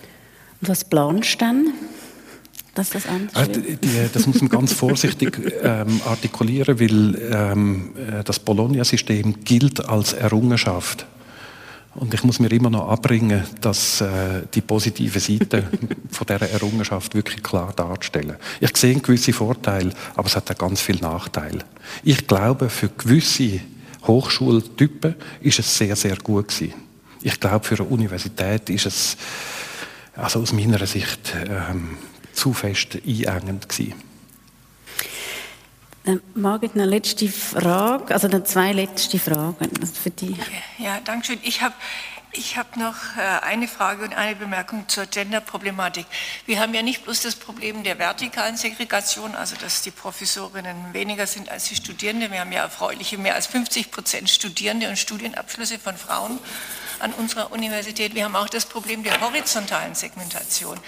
Was planst du dann? Dass das anders die, Das muss man ganz vorsichtig ähm, artikulieren, weil ähm, äh, das Bologna-System gilt als Errungenschaft. Und ich muss mir immer noch abbringen, dass äh, die positive Seite von dieser Errungenschaft wirklich klar darstellen. Ich sehe gewisse Vorteile, aber es hat auch ganz viele Nachteile. Ich glaube, für gewisse Hochschultypen ist es sehr, sehr gut gewesen. Ich glaube, für eine Universität ist es also aus meiner Sicht ähm, zu fest einengend gewesen. Dann Margit, eine letzte Frage, also dann zwei letzte Fragen für dich. Ja, danke schön. Ich habe ich habe noch äh, eine Frage und eine Bemerkung zur Gender-Problematik. Wir haben ja nicht bloß das Problem der vertikalen Segregation, also dass die Professorinnen weniger sind als die Studierenden. Wir haben ja erfreuliche mehr als 50 Prozent Studierende und Studienabschlüsse von Frauen an unserer Universität. Wir haben auch das Problem der horizontalen Segmentation.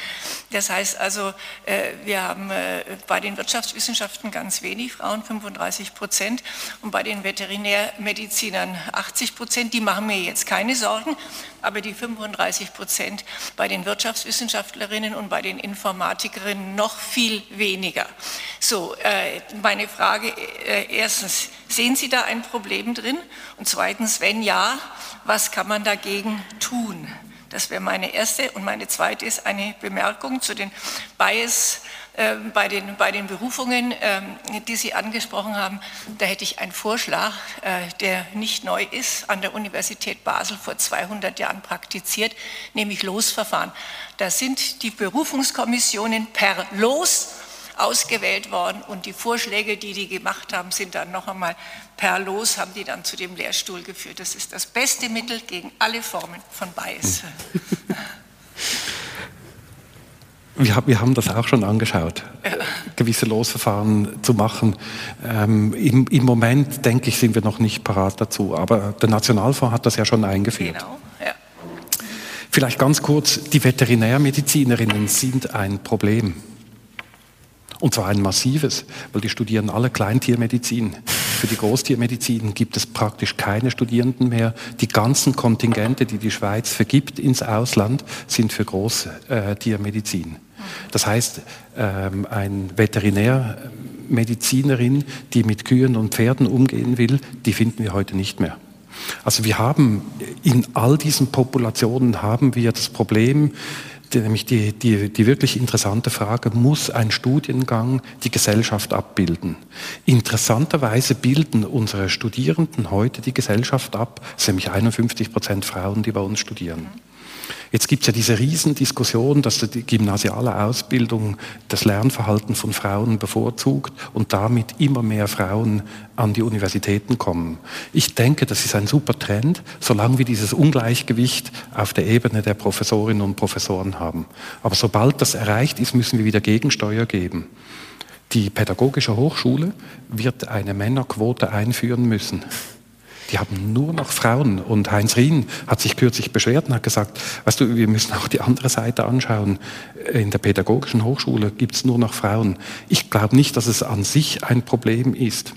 Das heißt also, äh, wir haben äh, bei den Wirtschaftswissenschaften ganz wenig Frauen, 35 Prozent, und bei den Veterinärmedizinern 80 Prozent. Die machen mir jetzt keine Sorgen, aber die 35 Prozent bei den Wirtschaftswissenschaftlerinnen und bei den Informatikerinnen noch viel weniger. So, äh, meine Frage erstens, sehen Sie da ein Problem drin? Und zweitens, wenn ja, was kann man dagegen tun? Das wäre meine erste. Und meine zweite ist eine Bemerkung zu den Bias äh, bei, den, bei den Berufungen, äh, die Sie angesprochen haben. Da hätte ich einen Vorschlag, äh, der nicht neu ist, an der Universität Basel vor 200 Jahren praktiziert, nämlich Losverfahren. Da sind die Berufungskommissionen per Los ausgewählt worden und die Vorschläge, die die gemacht haben, sind dann noch einmal per Los, haben die dann zu dem Lehrstuhl geführt. Das ist das beste Mittel gegen alle Formen von Bias. wir, wir haben das auch schon angeschaut, gewisse Losverfahren zu machen. Ähm, im, Im Moment, denke ich, sind wir noch nicht parat dazu. Aber der Nationalfonds hat das ja schon eingeführt. Genau, ja. Vielleicht ganz kurz, die Veterinärmedizinerinnen sind ein Problem. Und zwar ein massives, weil die studieren alle Kleintiermedizin. Für die Großtiermedizin gibt es praktisch keine Studierenden mehr. Die ganzen Kontingente, die die Schweiz vergibt ins Ausland, sind für Großtiermedizin. Das heißt, ähm, ein Veterinärmedizinerin, die mit Kühen und Pferden umgehen will, die finden wir heute nicht mehr. Also wir haben in all diesen Populationen haben wir das Problem, nämlich die, die, die wirklich interessante Frage, muss ein Studiengang die Gesellschaft abbilden? Interessanterweise bilden unsere Studierenden heute die Gesellschaft ab, nämlich 51 Prozent Frauen, die bei uns studieren. Jetzt gibt es ja diese Riesendiskussion, dass die gymnasiale Ausbildung das Lernverhalten von Frauen bevorzugt und damit immer mehr Frauen an die Universitäten kommen. Ich denke, das ist ein super Trend, solange wir dieses Ungleichgewicht auf der Ebene der Professorinnen und Professoren haben. Aber sobald das erreicht ist, müssen wir wieder Gegensteuer geben. Die Pädagogische Hochschule wird eine Männerquote einführen müssen die haben nur noch Frauen. Und Heinz Rien hat sich kürzlich beschwert und hat gesagt, weißt du, wir müssen auch die andere Seite anschauen. In der pädagogischen Hochschule gibt es nur noch Frauen. Ich glaube nicht, dass es an sich ein Problem ist.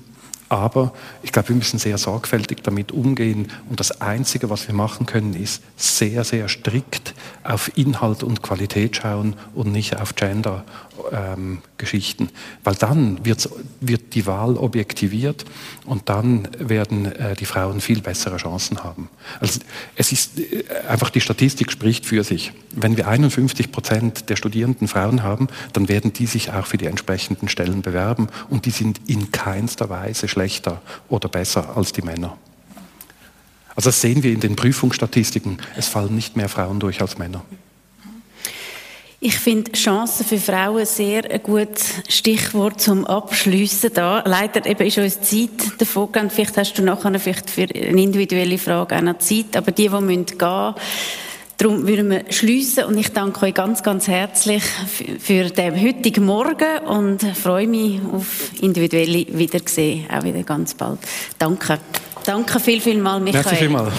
Aber ich glaube, wir müssen sehr sorgfältig damit umgehen. Und das Einzige, was wir machen können, ist sehr, sehr strikt auf Inhalt und Qualität schauen und nicht auf Gender ähm, Geschichten. Weil dann wird, die Wahl objektiviert und dann werden äh, die Frauen viel bessere Chancen haben. Also es ist äh, einfach die Statistik spricht für sich. Wenn wir 51 Prozent der Studierenden Frauen haben, dann werden die sich auch für die entsprechenden Stellen bewerben und die sind in keinster Weise schlechter oder besser als die Männer. Also das sehen wir in den Prüfungsstatistiken. Es fallen nicht mehr Frauen durch als Männer. Ich finde Chancen für Frauen sehr ein gutes Stichwort zum Abschliessen da. Leider eben ist uns Zeit davon gegangen. Vielleicht hast du nachher vielleicht für eine individuelle Frage auch noch Zeit. Aber die, die müssen gehen, Darum würden wir schliessen und ich danke euch ganz, ganz herzlich für den heutigen Morgen und freue mich auf individuelle Wiedersehen, auch wieder ganz bald. Danke. Danke viel, viel mal, Michael. Merci vielmals.